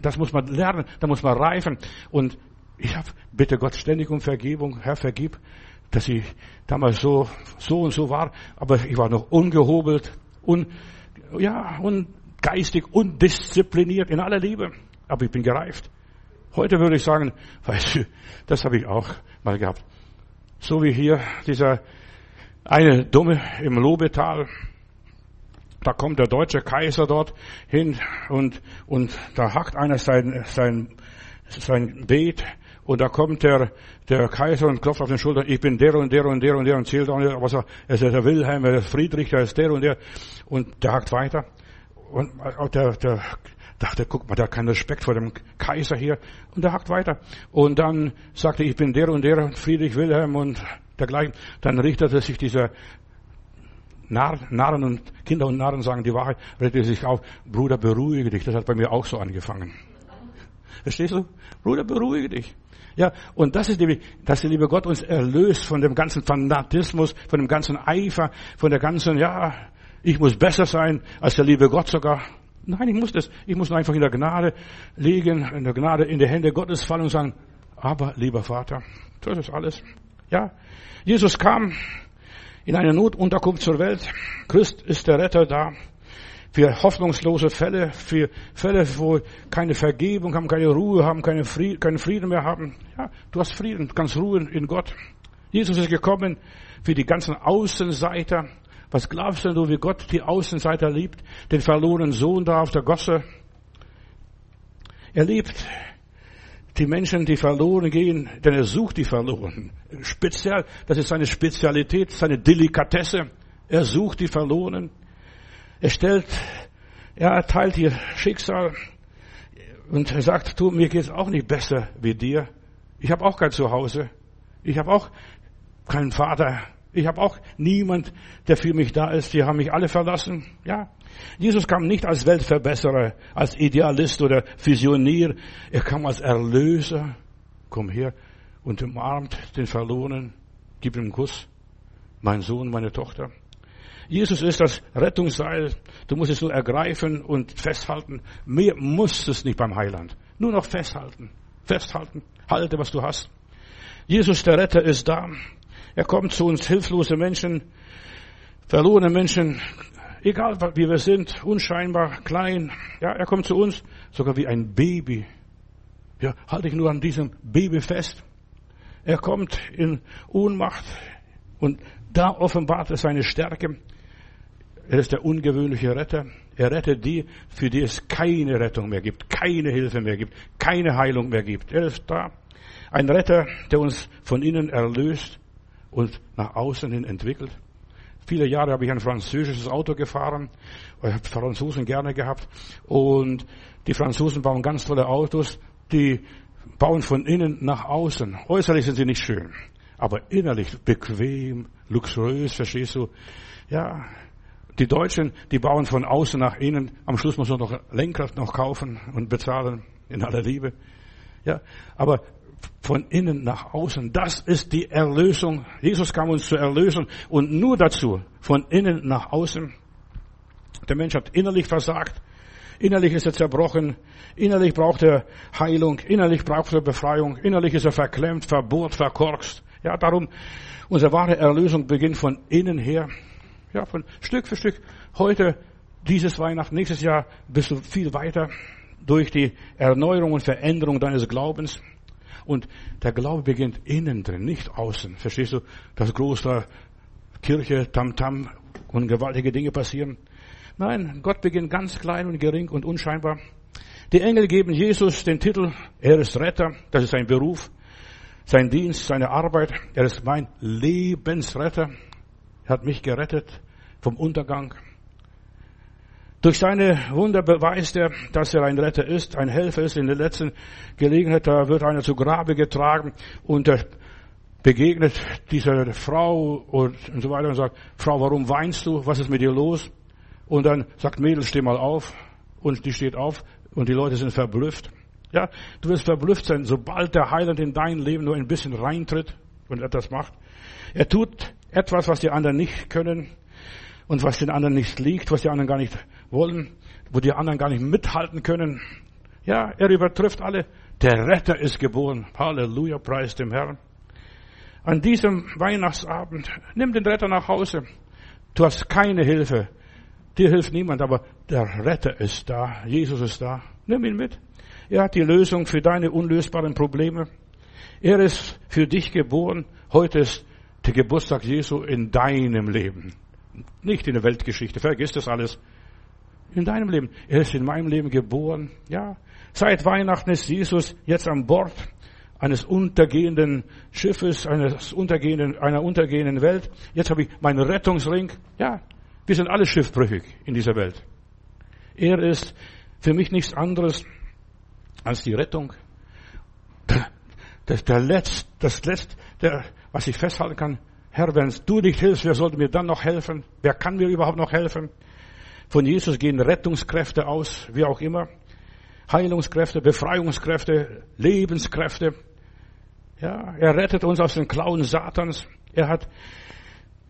S1: Das muss man lernen, da muss man reifen. Und ich habe bitte Gott ständig um Vergebung. Herr, vergib, dass ich damals so, so und so war. Aber ich war noch ungehobelt, un, ja, und geistig, undiszipliniert in aller Liebe. Aber ich bin gereift. Heute würde ich sagen, weißt du, das habe ich auch mal gehabt. So wie hier dieser eine Dumme im Lobetal, da kommt der deutsche Kaiser dort hin und, und da hackt einer sein, sein, sein Beet und da kommt der, der Kaiser und klopft auf den Schultern, ich bin der und der und der und der und zählt auch nicht, was er, es ist der Wilhelm, er ist Friedrich, er ist der und der. Und der hackt weiter. Und der, der dachte, guck mal, der hat keinen Respekt vor dem Kaiser hier. Und der hackt weiter. Und dann sagte, ich bin der und der Friedrich Wilhelm und dergleichen, dann richtete sich dieser Narren und Kinder und Narren sagen die Wahrheit, rettet sich auf. Bruder, beruhige dich. Das hat bei mir auch so angefangen. Verstehst du? Bruder, beruhige dich. Ja, und das ist, die, dass der liebe Gott uns erlöst von dem ganzen Fanatismus, von dem ganzen Eifer, von der ganzen, ja, ich muss besser sein als der liebe Gott sogar. Nein, ich muss das, ich muss einfach in der Gnade liegen, in der Gnade in die Hände Gottes fallen und sagen, aber lieber Vater, das ist alles. Ja, Jesus kam in einer Notunterkunft zur Welt. Christ ist der Retter da. Für hoffnungslose Fälle, für Fälle, wo keine Vergebung haben, keine Ruhe haben, keine Frieden, keinen Frieden mehr haben. Ja, du hast Frieden, kannst ruhen in Gott. Jesus ist gekommen für die ganzen Außenseiter. Was glaubst du, wie Gott die Außenseiter liebt? Den verlorenen Sohn da auf der Gosse. Er liebt die Menschen, die verloren gehen, denn er sucht die Verlorenen. Speziell, das ist seine Spezialität, seine Delikatesse. Er sucht die Verlorenen. Er stellt, er erteilt ihr Schicksal und er sagt, du, mir geht's auch nicht besser wie dir. Ich habe auch kein Zuhause. Ich habe auch keinen Vater. Ich habe auch niemand, der für mich da ist. Die haben mich alle verlassen. Ja. Jesus kam nicht als Weltverbesserer, als Idealist oder Visionier. Er kam als Erlöser. Komm her und umarmt den Verlorenen. Gib ihm einen Kuss. Mein Sohn, meine Tochter. Jesus ist das Rettungsseil. Du musst es nur ergreifen und festhalten. Mehr musst es nicht beim Heiland. Nur noch festhalten. Festhalten. Halte, was du hast. Jesus, der Retter, ist da. Er kommt zu uns hilflose Menschen, verlorene Menschen, egal wie wir sind, unscheinbar, klein. Ja, er kommt zu uns, sogar wie ein Baby. Ja, halte ich nur an diesem Baby fest. Er kommt in Ohnmacht und da offenbart er seine Stärke. Er ist der ungewöhnliche Retter. Er rettet die, für die es keine Rettung mehr gibt, keine Hilfe mehr gibt, keine Heilung mehr gibt. Er ist da. Ein Retter, der uns von innen erlöst und nach außen hin entwickelt. Viele Jahre habe ich ein französisches Auto gefahren. Ich habe Franzosen gerne gehabt. Und die Franzosen bauen ganz tolle Autos. Die bauen von innen nach außen. Äußerlich sind sie nicht schön. Aber innerlich bequem, luxuriös, verstehst du? Ja, die Deutschen, die bauen von außen nach innen. Am Schluss muss man noch Lenkrad noch kaufen und bezahlen in aller Liebe. Ja, aber von innen nach außen. Das ist die Erlösung. Jesus kam uns zu erlösen und nur dazu, von innen nach außen. Der Mensch hat innerlich versagt. Innerlich ist er zerbrochen. Innerlich braucht er Heilung. Innerlich braucht er Befreiung. Innerlich ist er verklemmt, verbohrt, verkorkst. Ja, darum, unsere wahre Erlösung beginnt von innen her. Ja, von Stück für Stück. Heute, dieses Weihnachten, nächstes Jahr bist du viel weiter durch die Erneuerung und Veränderung deines Glaubens. Und der Glaube beginnt innen drin, nicht außen. Verstehst du? Das große Kirche, Tamtam -Tam und gewaltige Dinge passieren. Nein, Gott beginnt ganz klein und gering und unscheinbar. Die Engel geben Jesus den Titel, er ist Retter, das ist sein Beruf, sein Dienst, seine Arbeit, er ist mein Lebensretter. Er hat mich gerettet vom Untergang. Durch seine Wunder beweist er, dass er ein Retter ist, ein Helfer ist. In der letzten Gelegenheit, da wird einer zu Grabe getragen und er begegnet dieser Frau und, so weiter und sagt, Frau, warum weinst du? Was ist mit dir los? Und dann sagt Mädel, steh mal auf. Und die steht auf und die Leute sind verblüfft. Ja, du wirst verblüfft sein, sobald der Heiland in dein Leben nur ein bisschen reintritt und etwas macht. Er tut etwas, was die anderen nicht können und was den anderen nicht liegt, was die anderen gar nicht wollen, wo die anderen gar nicht mithalten können. Ja, er übertrifft alle. Der Retter ist geboren. Halleluja, preis dem Herrn. An diesem Weihnachtsabend, nimm den Retter nach Hause. Du hast keine Hilfe. Dir hilft niemand, aber der Retter ist da. Jesus ist da. Nimm ihn mit. Er hat die Lösung für deine unlösbaren Probleme. Er ist für dich geboren. Heute ist der Geburtstag Jesu in deinem Leben. Nicht in der Weltgeschichte. Vergiss das alles in deinem Leben. Er ist in meinem Leben geboren. Ja. Seit Weihnachten ist Jesus jetzt an Bord eines untergehenden Schiffes, eines untergehenden, einer untergehenden Welt. Jetzt habe ich meinen Rettungsring. Ja. Wir sind alle schiffbrüchig in dieser Welt. Er ist für mich nichts anderes als die Rettung. Das, der Letzt, das Letzte, der, was ich festhalten kann. Herr, wenn du nicht hilfst, wer sollte mir dann noch helfen? Wer kann mir überhaupt noch helfen? Von Jesus gehen Rettungskräfte aus, wie auch immer. Heilungskräfte, Befreiungskräfte, Lebenskräfte. Ja, er rettet uns aus den Klauen Satans. Er hat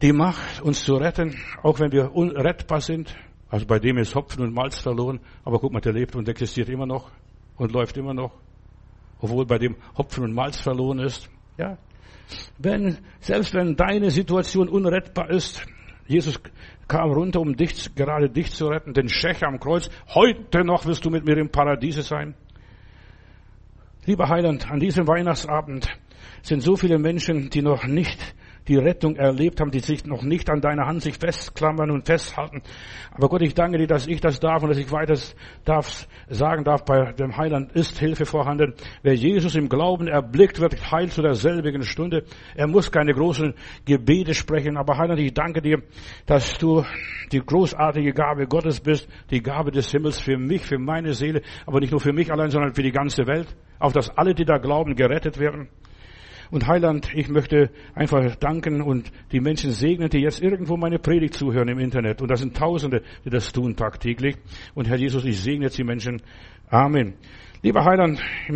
S1: die Macht, uns zu retten, auch wenn wir unrettbar sind. Also bei dem ist Hopfen und Malz verloren. Aber guck mal, der lebt und existiert immer noch und läuft immer noch. Obwohl bei dem Hopfen und Malz verloren ist. Ja. Wenn, selbst wenn deine Situation unrettbar ist, Jesus kam runter, um dich, gerade dich zu retten, den Schächer am Kreuz. Heute noch wirst du mit mir im Paradiese sein. Lieber Heiland, an diesem Weihnachtsabend sind so viele Menschen, die noch nicht die Rettung erlebt haben, die sich noch nicht an deiner Hand sich festklammern und festhalten. Aber Gott, ich danke dir, dass ich das darf und dass ich weiter darf, sagen darf, bei dem Heiland ist Hilfe vorhanden. Wer Jesus im Glauben erblickt, wird heil zu derselbigen Stunde. Er muss keine großen Gebete sprechen, aber Heiland, ich danke dir, dass du die großartige Gabe Gottes bist, die Gabe des Himmels für mich, für meine Seele, aber nicht nur für mich allein, sondern für die ganze Welt, auf dass alle, die da glauben, gerettet werden. Und Heiland, ich möchte einfach danken und die Menschen segnen, die jetzt irgendwo meine Predigt zuhören im Internet. Und das sind Tausende, die das tun tagtäglich. Und Herr Jesus, ich segne jetzt die Menschen. Amen. Lieber Heiland,